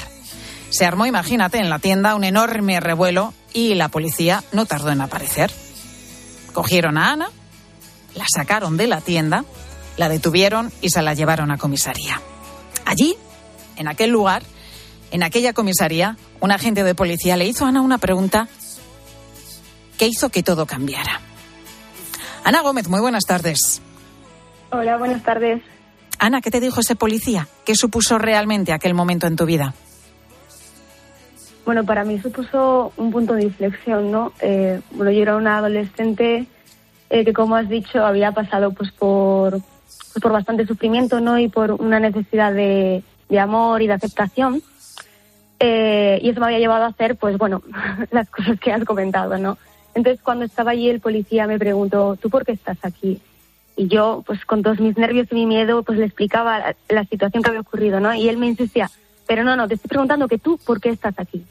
Speaker 1: Se armó, imagínate, en la tienda un enorme revuelo y la policía no tardó en aparecer. Cogieron a Ana, la sacaron de la tienda, la detuvieron y se la llevaron a comisaría. Allí, en aquel lugar, en aquella comisaría, un agente de policía le hizo a Ana una pregunta que hizo que todo cambiara. Ana Gómez, muy buenas tardes.
Speaker 27: Hola, buenas tardes.
Speaker 1: Ana, ¿qué te dijo ese policía? ¿Qué supuso realmente aquel momento en tu vida?
Speaker 27: Bueno, para mí supuso un punto de inflexión, ¿no? Eh, bueno, yo era una adolescente eh, que, como has dicho, había pasado pues por, pues, por bastante sufrimiento, ¿no? Y por una necesidad de, de amor y de aceptación. Eh, y eso me había llevado a hacer, pues bueno, las cosas que has comentado, ¿no? Entonces, cuando estaba allí, el policía me preguntó, ¿tú por qué estás aquí? Y yo, pues con todos mis nervios y mi miedo, pues le explicaba la, situación que había ocurrido, ¿no? Y él me insistía, pero no, no, te estoy preguntando que tú, ¿por qué estás aquí?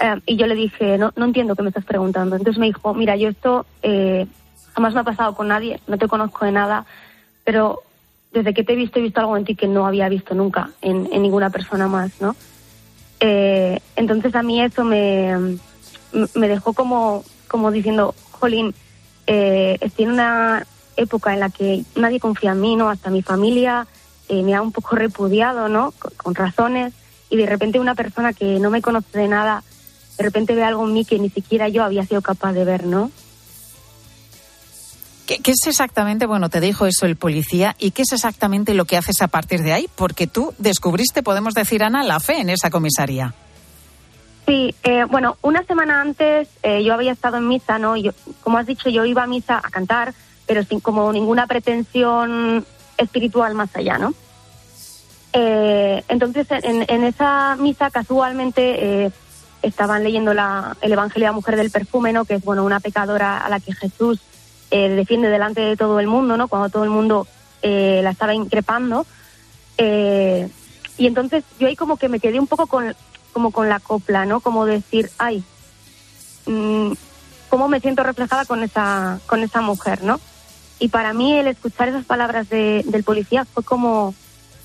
Speaker 27: Eh, y yo le dije, no, no entiendo qué me estás preguntando. Entonces me dijo, mira, yo esto eh, jamás me ha pasado con nadie, no te conozco de nada, pero desde que te he visto he visto algo en ti que no había visto nunca en, ninguna persona más, ¿no? Eh, entonces a mí eso me, me dejó como, como diciendo, jolín, eh, estoy una época en la que nadie confía en mí, ¿no? Hasta mi familia eh, me ha un poco repudiado, ¿no? Con, con razones. Y de repente una persona que no me conoce de nada, de repente ve algo en mí que ni siquiera yo había sido capaz de ver, ¿no?
Speaker 1: ¿Qué, qué es exactamente, bueno, te dijo eso el policía, y qué es exactamente lo que haces a partir de ahí? Porque tú descubriste, podemos decir, Ana, la fe en esa comisaría.
Speaker 27: Sí, eh, bueno, una semana antes eh, yo había estado en misa, ¿no? Yo, como has dicho, yo iba a misa a cantar, pero sin como ninguna pretensión espiritual más allá, ¿no? Eh, entonces, en, esa misa casualmente eh, estaban leyendo la, el Evangelio de la Mujer del Perfume, ¿no? Que es, bueno, una pecadora a la que Jesús eh, defiende delante de todo el mundo, ¿no? Cuando todo el mundo eh, la estaba increpando. Y entonces yo ahí como que me quedé un poco con, como con la copla, ¿no? Como decir, ay, mm, cómo me siento reflejada con esa, con esa mujer, ¿no? Y para mí el escuchar esas palabras de- del policía fue como,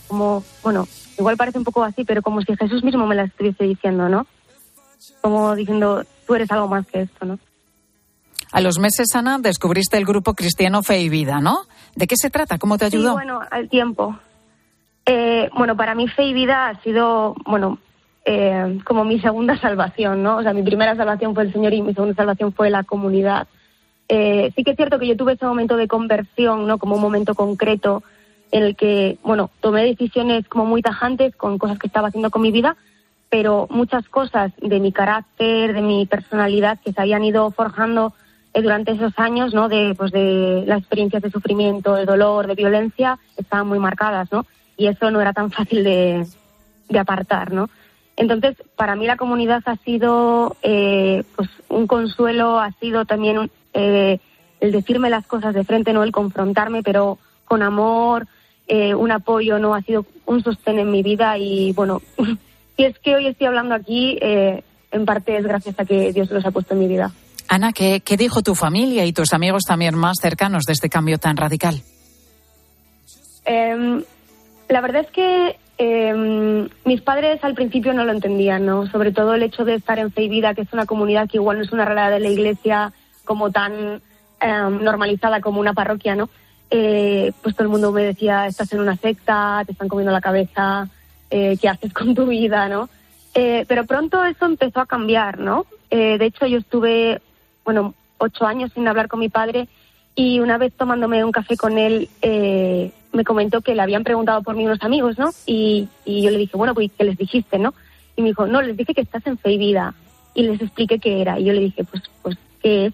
Speaker 27: como, bueno, igual parece un poco así, pero como si Jesús mismo me las estuviese diciendo, ¿no? Como diciendo, tú eres algo más que esto, ¿no?
Speaker 1: A los meses, Ana, descubriste el grupo cristiano Fe y Vida, ¿no? ¿De qué se trata? ¿Cómo te ayudó?
Speaker 27: Sí, bueno, al tiempo. Eh, bueno, para mí Fe y Vida ha sido, bueno, eh, como mi segunda salvación, ¿no? O sea, mi primera salvación fue el Señor y mi segunda salvación fue la comunidad. Eh, sí que es cierto que yo tuve ese momento de conversión, ¿no? Como un momento concreto en el que, bueno, tomé decisiones como muy tajantes con cosas que estaba haciendo con mi vida, pero muchas cosas de mi carácter, de mi personalidad que se habían ido forjando eh, durante esos años, ¿no? De, pues de las experiencias de sufrimiento, de dolor, de violencia, estaban muy marcadas, ¿no? Y eso no era tan fácil de, de apartar, ¿no? Entonces, para mí la comunidad ha sido, eh, pues, un consuelo, ha sido también un- eh, el decirme las cosas de frente, no el confrontarme, pero con amor, eh, un apoyo, no ha sido un sostén en mi vida y bueno, si es que hoy estoy hablando aquí, eh, en parte es gracias a que Dios los ha puesto en mi vida.
Speaker 1: Ana, ¿qué, ¿qué dijo tu familia y tus amigos también más cercanos de este cambio tan radical?
Speaker 27: Eh, la verdad es que eh, mis padres al principio no lo entendían, ¿no? Sobre todo el hecho de estar en Fe y Vida, que es una comunidad que igual no es una realidad de la iglesia como tan eh, normalizada como una parroquia, ¿no? Eh, pues todo el mundo me decía, estás en una secta, te están comiendo la cabeza, eh, ¿qué haces con tu vida, no? Eh, pero pronto eso empezó a cambiar, ¿no? Eh, de hecho, yo estuve, bueno, ocho años sin hablar con mi padre y una vez tomándome un café con él, me comentó que le habían preguntado por mí unos amigos, ¿no? Y, y yo le dije, bueno, pues, ¿qué les dijiste, no? Y me dijo, no, les dije que estás en fe y vida. Y les expliqué qué era. Y yo le dije, pues, pues, ¿qué es?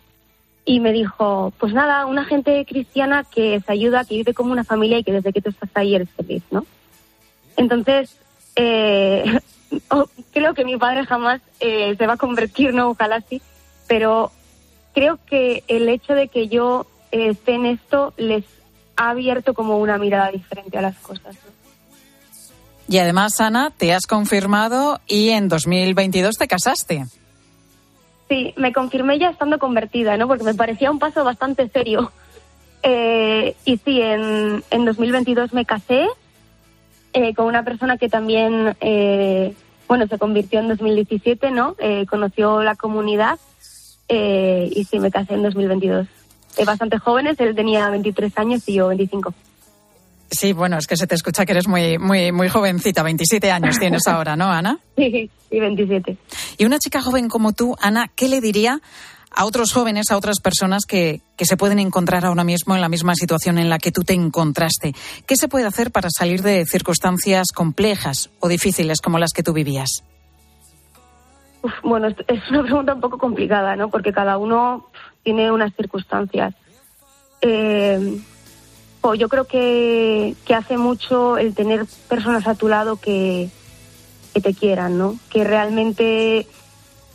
Speaker 27: Y me dijo, pues nada, una gente cristiana que se ayuda, que vive como una familia y que desde que tú estás ahí eres feliz, ¿no? Entonces, eh, oh, creo que mi padre jamás eh, se va a convertir, ¿no? Ojalá sí, pero creo que el hecho de que yo eh, esté en esto les ha abierto como una mirada diferente a las cosas.
Speaker 1: Y además, Ana, te has confirmado y en 2022 te casaste.
Speaker 27: Sí, me confirmé ya estando convertida, ¿no? Porque me parecía un paso bastante serio. Eh, y sí, en, en 2022 me casé eh, con una persona que también, eh, bueno, se convirtió en 2017, ¿no? Eh, conoció la comunidad eh, y sí, me casé en 2022. Eh, bastante jóvenes, él tenía 23 años y yo 25.
Speaker 1: Sí, bueno, es que se te escucha que eres muy, muy, muy jovencita, 27 años tienes ahora, ¿no, Ana?
Speaker 27: Sí, sí, 27.
Speaker 1: Y una chica joven como tú, Ana, ¿qué le diría a otros jóvenes, a otras personas que, que se pueden encontrar ahora mismo en la misma situación en la que tú te encontraste. ¿Qué se puede hacer para salir de circunstancias complejas o difíciles como las que tú vivías?
Speaker 27: Uf, bueno, es es una pregunta un poco complicada, ¿no? Porque cada uno tiene unas circunstancias. Eh, o yo creo que, hace mucho el tener personas a tu lado que, te quieran, ¿no? Que realmente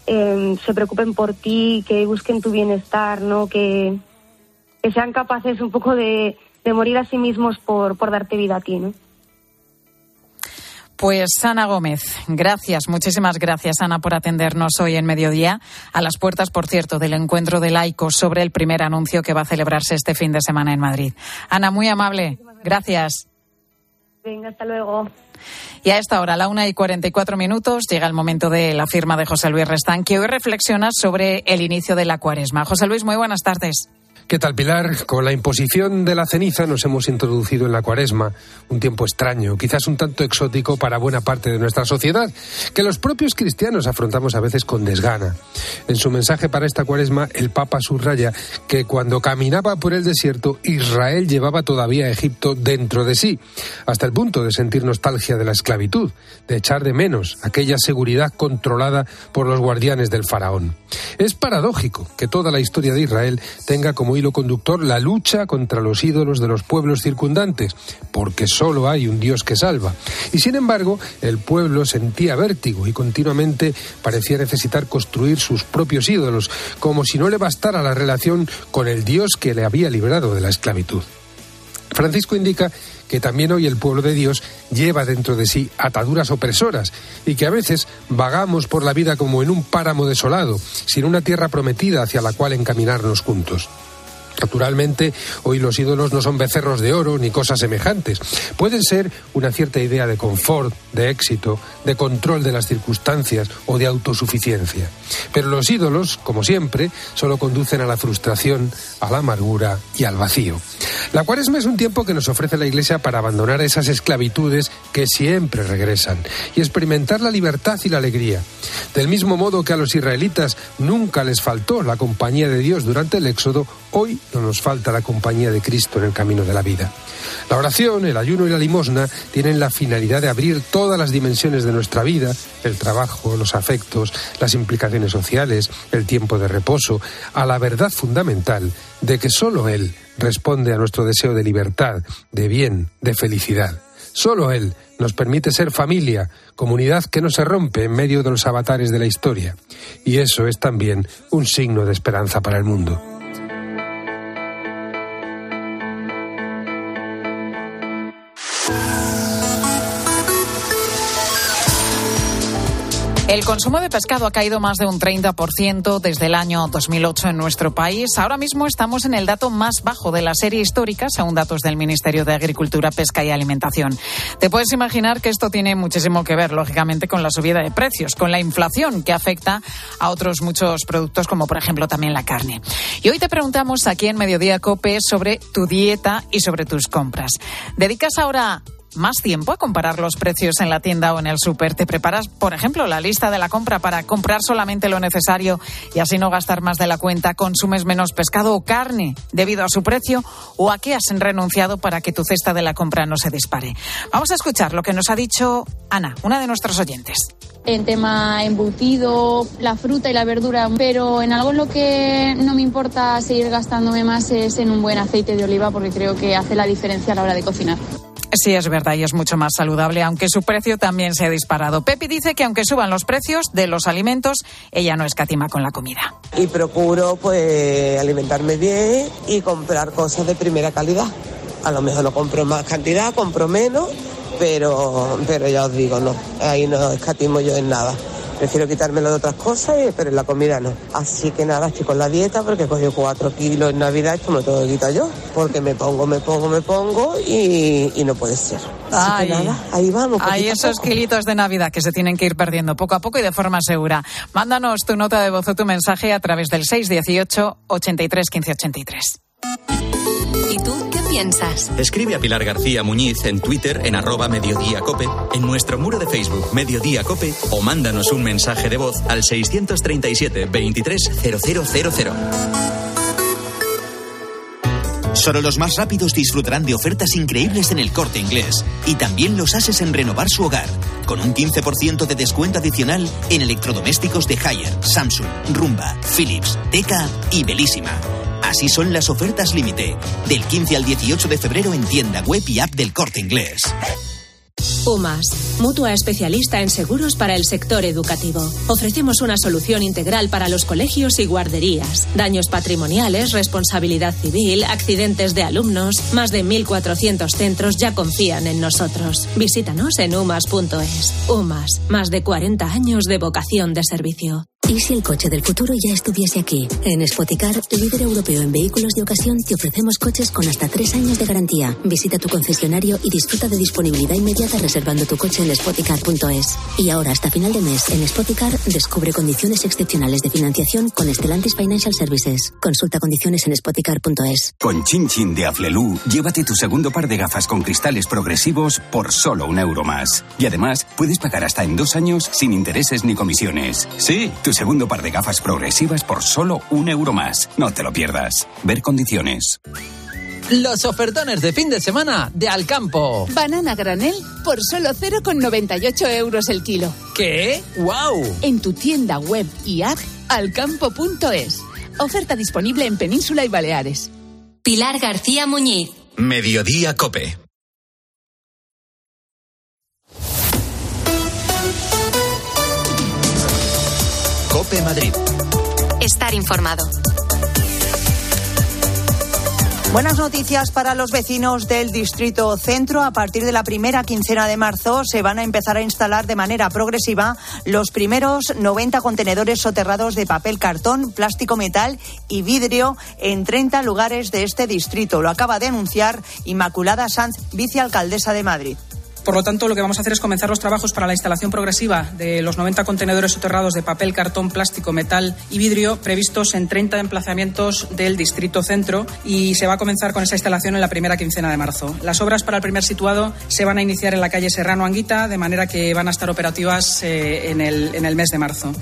Speaker 27: eh, se preocupen por ti, que busquen tu bienestar, ¿no? Que, que sean capaces un poco de, de morir a sí mismos por, por darte vida a ti, ¿no?
Speaker 1: Pues Ana Gómez, gracias, muchísimas gracias Ana por atendernos hoy en mediodía, a las puertas, por cierto, del encuentro de laicos sobre el primer anuncio que va a celebrarse este fin de semana en Madrid. Ana, muy amable, gracias.
Speaker 27: Venga, hasta luego.
Speaker 1: Y a esta hora, a la una y 44 minutos, llega el momento de la firma de José Luis Restán, que hoy reflexiona sobre el inicio de la cuaresma. José Luis, muy buenas tardes.
Speaker 28: ¿Qué tal, Pilar? Con la imposición de la ceniza nos hemos introducido en la cuaresma, un tiempo extraño, quizás un tanto exótico para buena parte de nuestra sociedad, que los propios cristianos afrontamos a veces con desgana. En su mensaje para esta cuaresma, el Papa subraya que cuando caminaba por el desierto, Israel llevaba todavía Egipto dentro de sí, hasta el punto de sentir nostalgia de la esclavitud, de echar de menos aquella seguridad controlada por los guardianes del faraón. Es paradójico que toda la historia de Israel tenga como hilo conductor la lucha contra los ídolos de los pueblos circundantes, porque solo hay un Dios que salva. Y sin embargo, el pueblo sentía vértigo y continuamente parecía necesitar construir sus propios ídolos, como si no le bastara la relación con el Dios que le había librado de la esclavitud. Francisco indica que también hoy el pueblo de Dios lleva dentro de sí ataduras opresoras y que a veces vagamos por la vida como en un páramo desolado, sin una tierra prometida hacia la cual encaminarnos juntos. Naturalmente, hoy los ídolos no son becerros de oro ni cosas semejantes. Pueden ser una cierta idea de confort, de éxito, de control de las circunstancias o de autosuficiencia. Pero los ídolos, como siempre, solo conducen a la frustración, a la amargura y al vacío. La cuaresma es un tiempo que nos ofrece la Iglesia para abandonar esas esclavitudes que siempre regresan y experimentar la libertad y la alegría. Del mismo modo que a los israelitas nunca les faltó la compañía de Dios durante el Éxodo, hoy no nos falta la compañía de Cristo en el camino de la vida. La oración, el ayuno y la limosna tienen la finalidad de abrir todas las dimensiones de nuestra vida, el trabajo, los afectos, las implicaciones sociales, el tiempo de reposo, a la verdad fundamental de que solo Él responde a nuestro deseo de libertad, de bien, de felicidad. Solo Él nos permite ser familia, comunidad que no se rompe en medio de los avatares de la historia. Y eso es también un signo de esperanza para el mundo.
Speaker 1: El consumo de pescado ha caído más de un 30% desde el año 2008 en nuestro país. Ahora mismo estamos en el dato más bajo de la serie histórica, según datos del Ministerio de Agricultura, Pesca y Alimentación. Te puedes imaginar que esto tiene muchísimo que ver, lógicamente, con la subida de precios, con la inflación que afecta a otros muchos productos, como por ejemplo también la carne. Y hoy te preguntamos aquí en Mediodía Cope sobre tu dieta y sobre tus compras. ¿Dedicas ahora más tiempo a comparar los precios en la tienda o en el súper. Te preparas, por ejemplo, la lista de la compra para comprar solamente lo necesario y así no gastar más de la cuenta. Consumes menos pescado o carne debido a su precio o a qué has renunciado para que tu cesta de la compra no se dispare. Vamos a escuchar lo que nos ha dicho Ana, una de nuestros oyentes
Speaker 29: en tema embutido, la fruta y la verdura, pero en algo en lo que no me importa seguir gastándome más es en un buen aceite de oliva porque creo que hace la diferencia a la hora de cocinar.
Speaker 1: Sí, es verdad y es mucho más saludable, aunque su precio también se ha disparado. Pepi dice que aunque suban los precios de los alimentos, ella no escatima con la comida.
Speaker 30: Y procuro pues alimentarme bien y comprar cosas de primera calidad. A lo mejor no compro más cantidad, compro menos, pero, pero ya os digo, no, ahí no escatimo yo en nada. Prefiero quitármelo de otras cosas, pero en la comida no. Así que nada, estoy con la dieta porque he cogido cuatro kilos en Navidad, esto me lo tengo que quitar yo. Porque me pongo, me pongo, me pongo y, y no puede ser. Así
Speaker 1: Ay.
Speaker 30: que nada, ahí vamos.
Speaker 1: Hay esos kilitos de Navidad que se tienen que ir perdiendo poco a poco y de forma segura. Mándanos tu nota de voz o tu mensaje a través del 618 83 15 83.
Speaker 2: Escribe a Pilar García Muñiz en Twitter en arroba Mediodía Cope, en nuestro muro de Facebook Mediodía Cope o mándanos un mensaje de voz al 637 23 0000.
Speaker 31: Solo los más rápidos disfrutarán de ofertas increíbles en el corte inglés. Y también los haces en renovar su hogar. Con un 15% de descuento adicional en electrodomésticos de Haier, Samsung, Rumba, Philips, Teca y Belísima. Así son las ofertas límite. Del 15 al 18 de febrero en tienda web y app del corte inglés.
Speaker 32: UMAS, mutua especialista en seguros para el sector educativo. Ofrecemos una solución integral para los colegios y guarderías. Daños patrimoniales, responsabilidad civil, accidentes de alumnos. Más de 1.400 centros ya confían en nosotros. Visítanos en umas.es. UMAS, más de 40 años de vocación de servicio.
Speaker 33: ¿Y si el coche del futuro ya estuviese aquí? En Spoticar, líder europeo en vehículos de ocasión, te ofrecemos coches con hasta tres años de garantía. Visita tu concesionario y disfruta de disponibilidad inmediata reservando tu coche en spoticar.es. Y ahora, hasta final de mes, en Spoticar, descubre condiciones excepcionales de financiación con Stellantis Financial Services. Consulta condiciones en spoticar.es.
Speaker 34: Con Chin Chin de Aflelu, llévate tu segundo par de gafas con cristales progresivos por solo un euro más. Y además, puedes pagar hasta en dos años sin intereses ni comisiones. Sí, tu segundo par de gafas progresivas por solo un euro más. No te lo pierdas. Ver condiciones.
Speaker 35: Los ofertones de fin de semana de Alcampo.
Speaker 36: Banana granel por solo 0,98 euros el kilo.
Speaker 35: ¿Qué? ¡Wow!
Speaker 36: En tu tienda web y app alcampo.es. Oferta disponible en Península y Baleares.
Speaker 12: Pilar García Muñiz.
Speaker 2: Mediodía Cope. Cope Madrid.
Speaker 12: Estar informado.
Speaker 26: Buenas noticias para los vecinos del Distrito Centro. A partir de la primera quincena de marzo se van a empezar a instalar de manera progresiva los primeros 90 contenedores soterrados de papel, cartón, plástico, metal y vidrio en 30 lugares de este distrito. Lo acaba de anunciar Inmaculada Sanz, vicealcaldesa de Madrid.
Speaker 19: Por lo tanto, lo que vamos a hacer es comenzar los trabajos para la instalación progresiva de los 90 contenedores soterrados de papel, cartón, plástico, metal y vidrio previstos en 30 emplazamientos del Distrito Centro y se va a comenzar con esa instalación en la primera quincena de marzo. Las obras para el primer situado se van a iniciar en la calle Serrano Anguita, de manera que van a estar operativas eh, en, el, en el mes de marzo.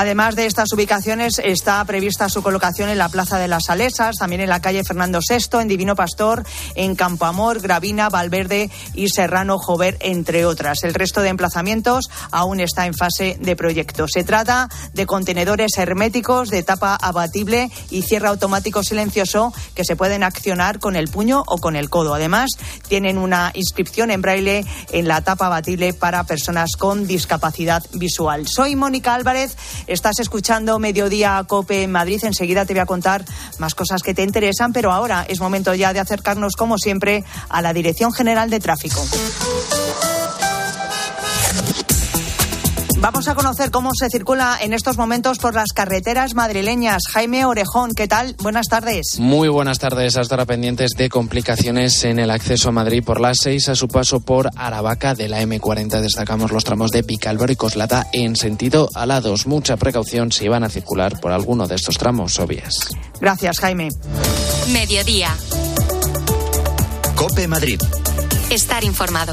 Speaker 26: Además de estas ubicaciones, está prevista su colocación en la Plaza de las Salesas, también en la calle Fernando VI, en Divino Pastor, en Campo Amor, Gravina, Valverde y Serrano Jover, entre otras. El resto de emplazamientos aún está en fase de proyecto. Se trata de contenedores herméticos de tapa abatible y cierre automático silencioso que se pueden accionar con el puño o con el codo. Además, tienen una inscripción en braille en la tapa abatible para personas con discapacidad visual. Soy Mónica Álvarez. Estás escuchando Mediodía Cope en Madrid. Enseguida te voy a contar más cosas que te interesan, pero ahora es momento ya de acercarnos, como siempre, a la Dirección General de Tráfico. Vamos a conocer cómo se circula en estos momentos por las carreteras madrileñas. Jaime Orejón, ¿qué tal? Buenas tardes.
Speaker 37: Muy buenas tardes. Hasta ahora pendientes de complicaciones en el acceso a Madrid por las 6 a su paso por Aravaca de la M40. Destacamos los tramos de Picalbero y Coslata en sentido a lados. Mucha precaución si van a circular por alguno de estos tramos obvias.
Speaker 26: Gracias, Jaime.
Speaker 12: Mediodía.
Speaker 2: Cope Madrid.
Speaker 12: Estar informado.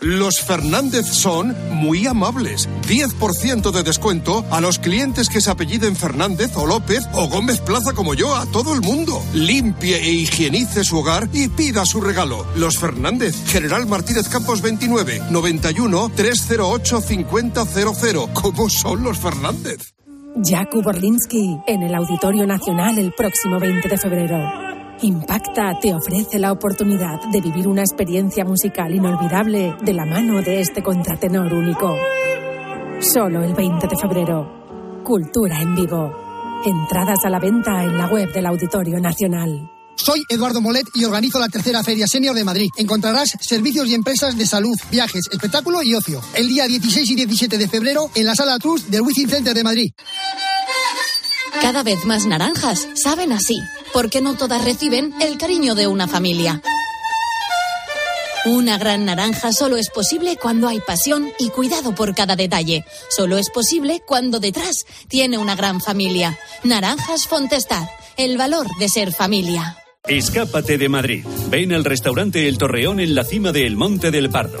Speaker 38: Los Fernández son muy amables. 10% de descuento a los clientes que se apelliden Fernández o López o Gómez Plaza como yo, a todo el mundo. Limpie e higienice su hogar y pida su regalo. Los Fernández, General Martínez Campos 29, 91 308 5000. ¿Cómo son los Fernández?
Speaker 39: Jakub Orlinsky en el Auditorio Nacional el próximo 20 de febrero. Impacta te ofrece la oportunidad de vivir una experiencia musical inolvidable de la mano de este contratenor único. Solo el 20 de febrero. Cultura en vivo. Entradas a la venta en la web del Auditorio Nacional.
Speaker 40: Soy Eduardo Molet y organizo la tercera Feria Senior de Madrid. Encontrarás servicios y empresas de salud, viajes, espectáculo y ocio. El día 16 y 17 de febrero en la Sala Trust del Wizzing Center de Madrid.
Speaker 41: Cada vez más naranjas saben así, porque no todas reciben el cariño de una familia. Una gran naranja solo es posible cuando hay pasión y cuidado por cada detalle. Solo es posible cuando detrás tiene una gran familia. Naranjas Fontestad, el valor de ser familia.
Speaker 42: Escápate de Madrid. Ven al restaurante El Torreón en la cima del Monte del Pardo.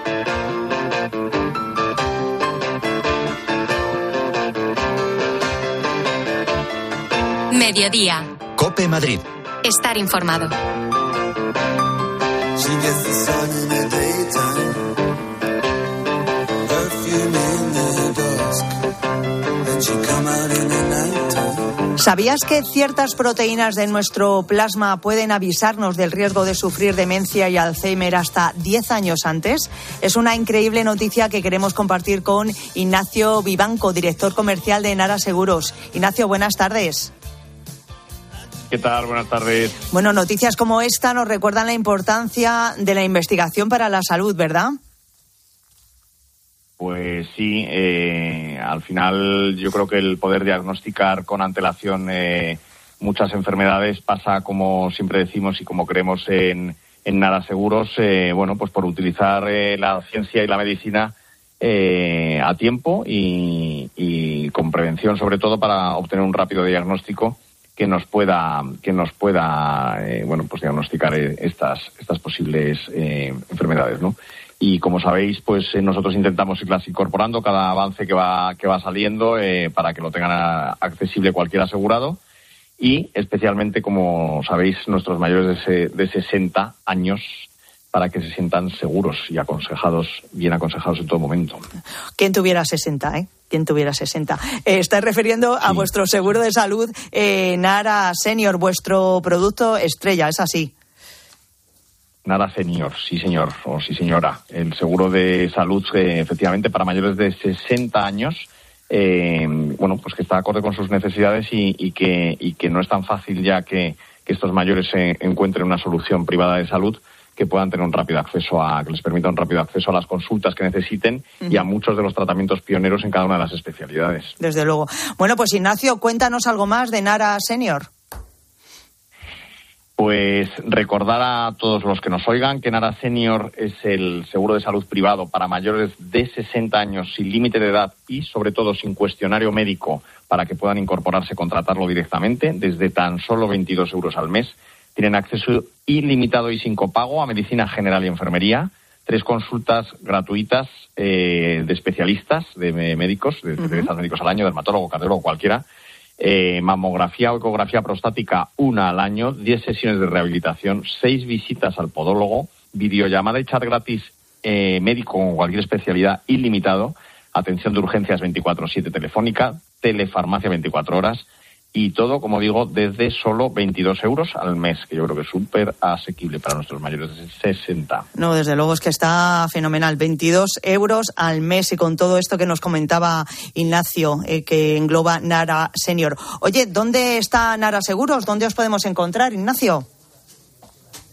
Speaker 12: Mediodía.
Speaker 2: Cope Madrid.
Speaker 12: Estar informado.
Speaker 26: ¿Sabías que ciertas proteínas de nuestro plasma pueden avisarnos del riesgo de sufrir demencia y Alzheimer hasta 10 años antes? Es una increíble noticia que queremos compartir con Ignacio Vivanco, director comercial de Nara Seguros. Ignacio, buenas tardes.
Speaker 43: ¿Qué tal? Buenas tardes.
Speaker 26: Bueno, noticias como esta nos recuerdan la importancia de la investigación para la salud, ¿verdad?
Speaker 43: Pues sí, eh, al final yo creo que el poder diagnosticar con antelación eh, muchas enfermedades pasa, como siempre decimos y como creemos en, en Nada Seguros, eh, bueno, pues por utilizar eh, la ciencia y la medicina eh, a tiempo y, y con prevención, sobre todo para obtener un rápido diagnóstico que nos pueda que nos pueda eh, bueno pues diagnosticar eh, estas estas posibles eh, enfermedades no y como sabéis pues eh, nosotros intentamos irlas incorporando cada avance que va que va saliendo eh, para que lo tengan a- accesible cualquier asegurado. Y especialmente como sabéis nuestros mayores de, de 60 años para que se sientan seguros y aconsejados bien aconsejados en todo momento.
Speaker 26: ¿Quién tuviera 60, eh? ¿Quién tuviera 60? Eh, estáis refiriendo a vuestro seguro de salud eh, Nara Senior, vuestro producto estrella, ¿es así?
Speaker 43: Nada senior, sí señor, o sí señora. El seguro de salud, eh, efectivamente, para mayores de 60 años, eh, bueno, pues que está acorde con sus necesidades y, y que, y que no es tan fácil ya que, que estos mayores eh, encuentren una solución privada de salud que puedan tener un rápido acceso a, que les permita un rápido acceso a las consultas que necesiten y a muchos de los tratamientos pioneros en cada una de las especialidades.
Speaker 26: Desde luego. Bueno, pues Ignacio, cuéntanos algo más de Nara Senior.
Speaker 43: Pues recordar a todos los que nos oigan que Nara Senior es el seguro de salud privado para mayores de 60 años sin límite de edad y sobre todo sin cuestionario médico para que puedan incorporarse, contratarlo directamente desde tan solo 22 euros al mes. Tienen acceso ilimitado y sin copago a medicina general y enfermería, tres consultas gratuitas eh, de especialistas, de médicos, de especialistas médicos al año, dermatólogo, cardiólogo, cualquiera, eh, mamografía o ecografía prostática una al año, 10 sesiones de rehabilitación, seis visitas al podólogo, videollamada y chat gratis eh, médico con cualquier especialidad ilimitado, atención de urgencias 24/7 telefónica, telefarmacia 24 horas y todo, como digo, desde solo 22 euros al mes, que yo creo que es súper asequible para nuestros mayores de 60.
Speaker 26: No, desde luego es que está fenomenal. 22 euros al mes y con todo esto que nos comentaba Ignacio, eh, que engloba Nara Senior. Oye, ¿dónde está Nara Seguros? ¿Dónde os podemos encontrar, Ignacio?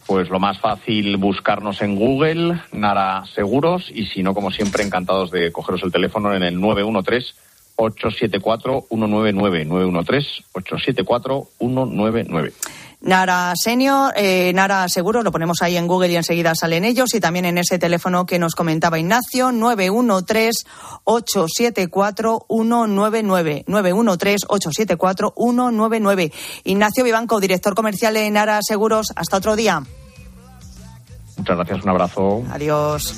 Speaker 43: Pues lo más fácil, buscarnos en Google, Nara Seguros, y si no, como siempre, encantados de cogeros el teléfono en el 913-874-199, 913-874-199.
Speaker 26: Nara Senior, eh, Nara Seguros, lo ponemos ahí en Google y enseguida salen ellos. Y también en ese teléfono que nos comentaba Ignacio, 913-874-199. 913-874-199. Ignacio Vivanco, director comercial de Nara Seguros. Hasta otro día.
Speaker 43: Muchas gracias, un abrazo.
Speaker 26: Adiós.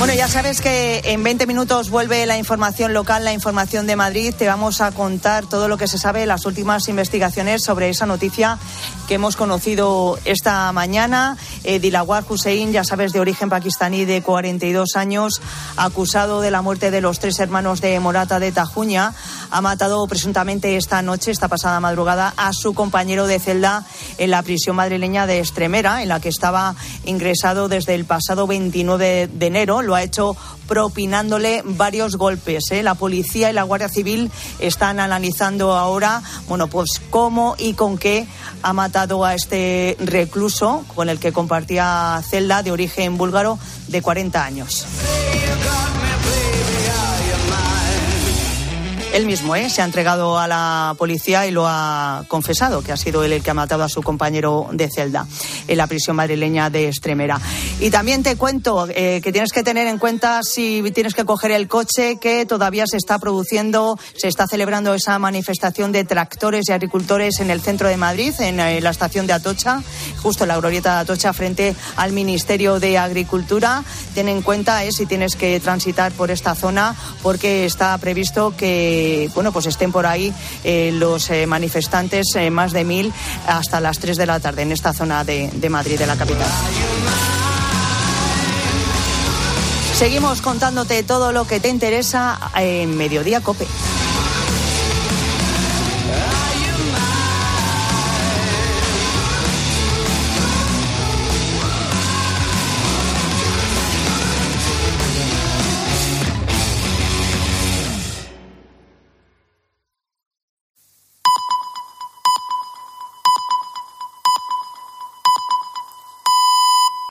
Speaker 26: Bueno, ya sabes que en 20 minutos vuelve la información local, la información de Madrid. Te vamos a contar todo lo que se sabe, las últimas investigaciones sobre esa noticia que hemos conocido esta mañana. Eh, Dilawar Hussein, ya sabes, de origen pakistaní de 42 años, acusado de la muerte de los tres hermanos de Morata de Tajuña, ha matado presuntamente esta noche, esta pasada madrugada, a su compañero de celda en la prisión madrileña de Estremera, en la que estaba ingresado desde el pasado 29 de enero lo ha hecho propinándole varios golpes. ¿eh? La policía y la Guardia Civil están analizando ahora, bueno, pues cómo y con qué ha matado a este recluso con el que compartía celda de origen búlgaro de 40 años. Él mismo ¿eh? se ha entregado a la policía y lo ha confesado, que ha sido él el que ha matado a su compañero de celda en la prisión madrileña de Estremera. Y también te cuento eh, que tienes que tener en cuenta si tienes que coger el coche, que todavía se está produciendo, se está celebrando esa manifestación de tractores y agricultores en el centro de Madrid, en eh, la estación de Atocha, justo en la glorieta de Atocha, frente al Ministerio de Agricultura. Ten en cuenta eh, si tienes que transitar por esta zona, porque está previsto que bueno, pues estén por ahí eh, los eh, manifestantes, eh, más de mil, hasta las 3 de la tarde en esta zona de, de Madrid, de la capital. Seguimos contándote todo lo que te interesa en Mediodía Cope.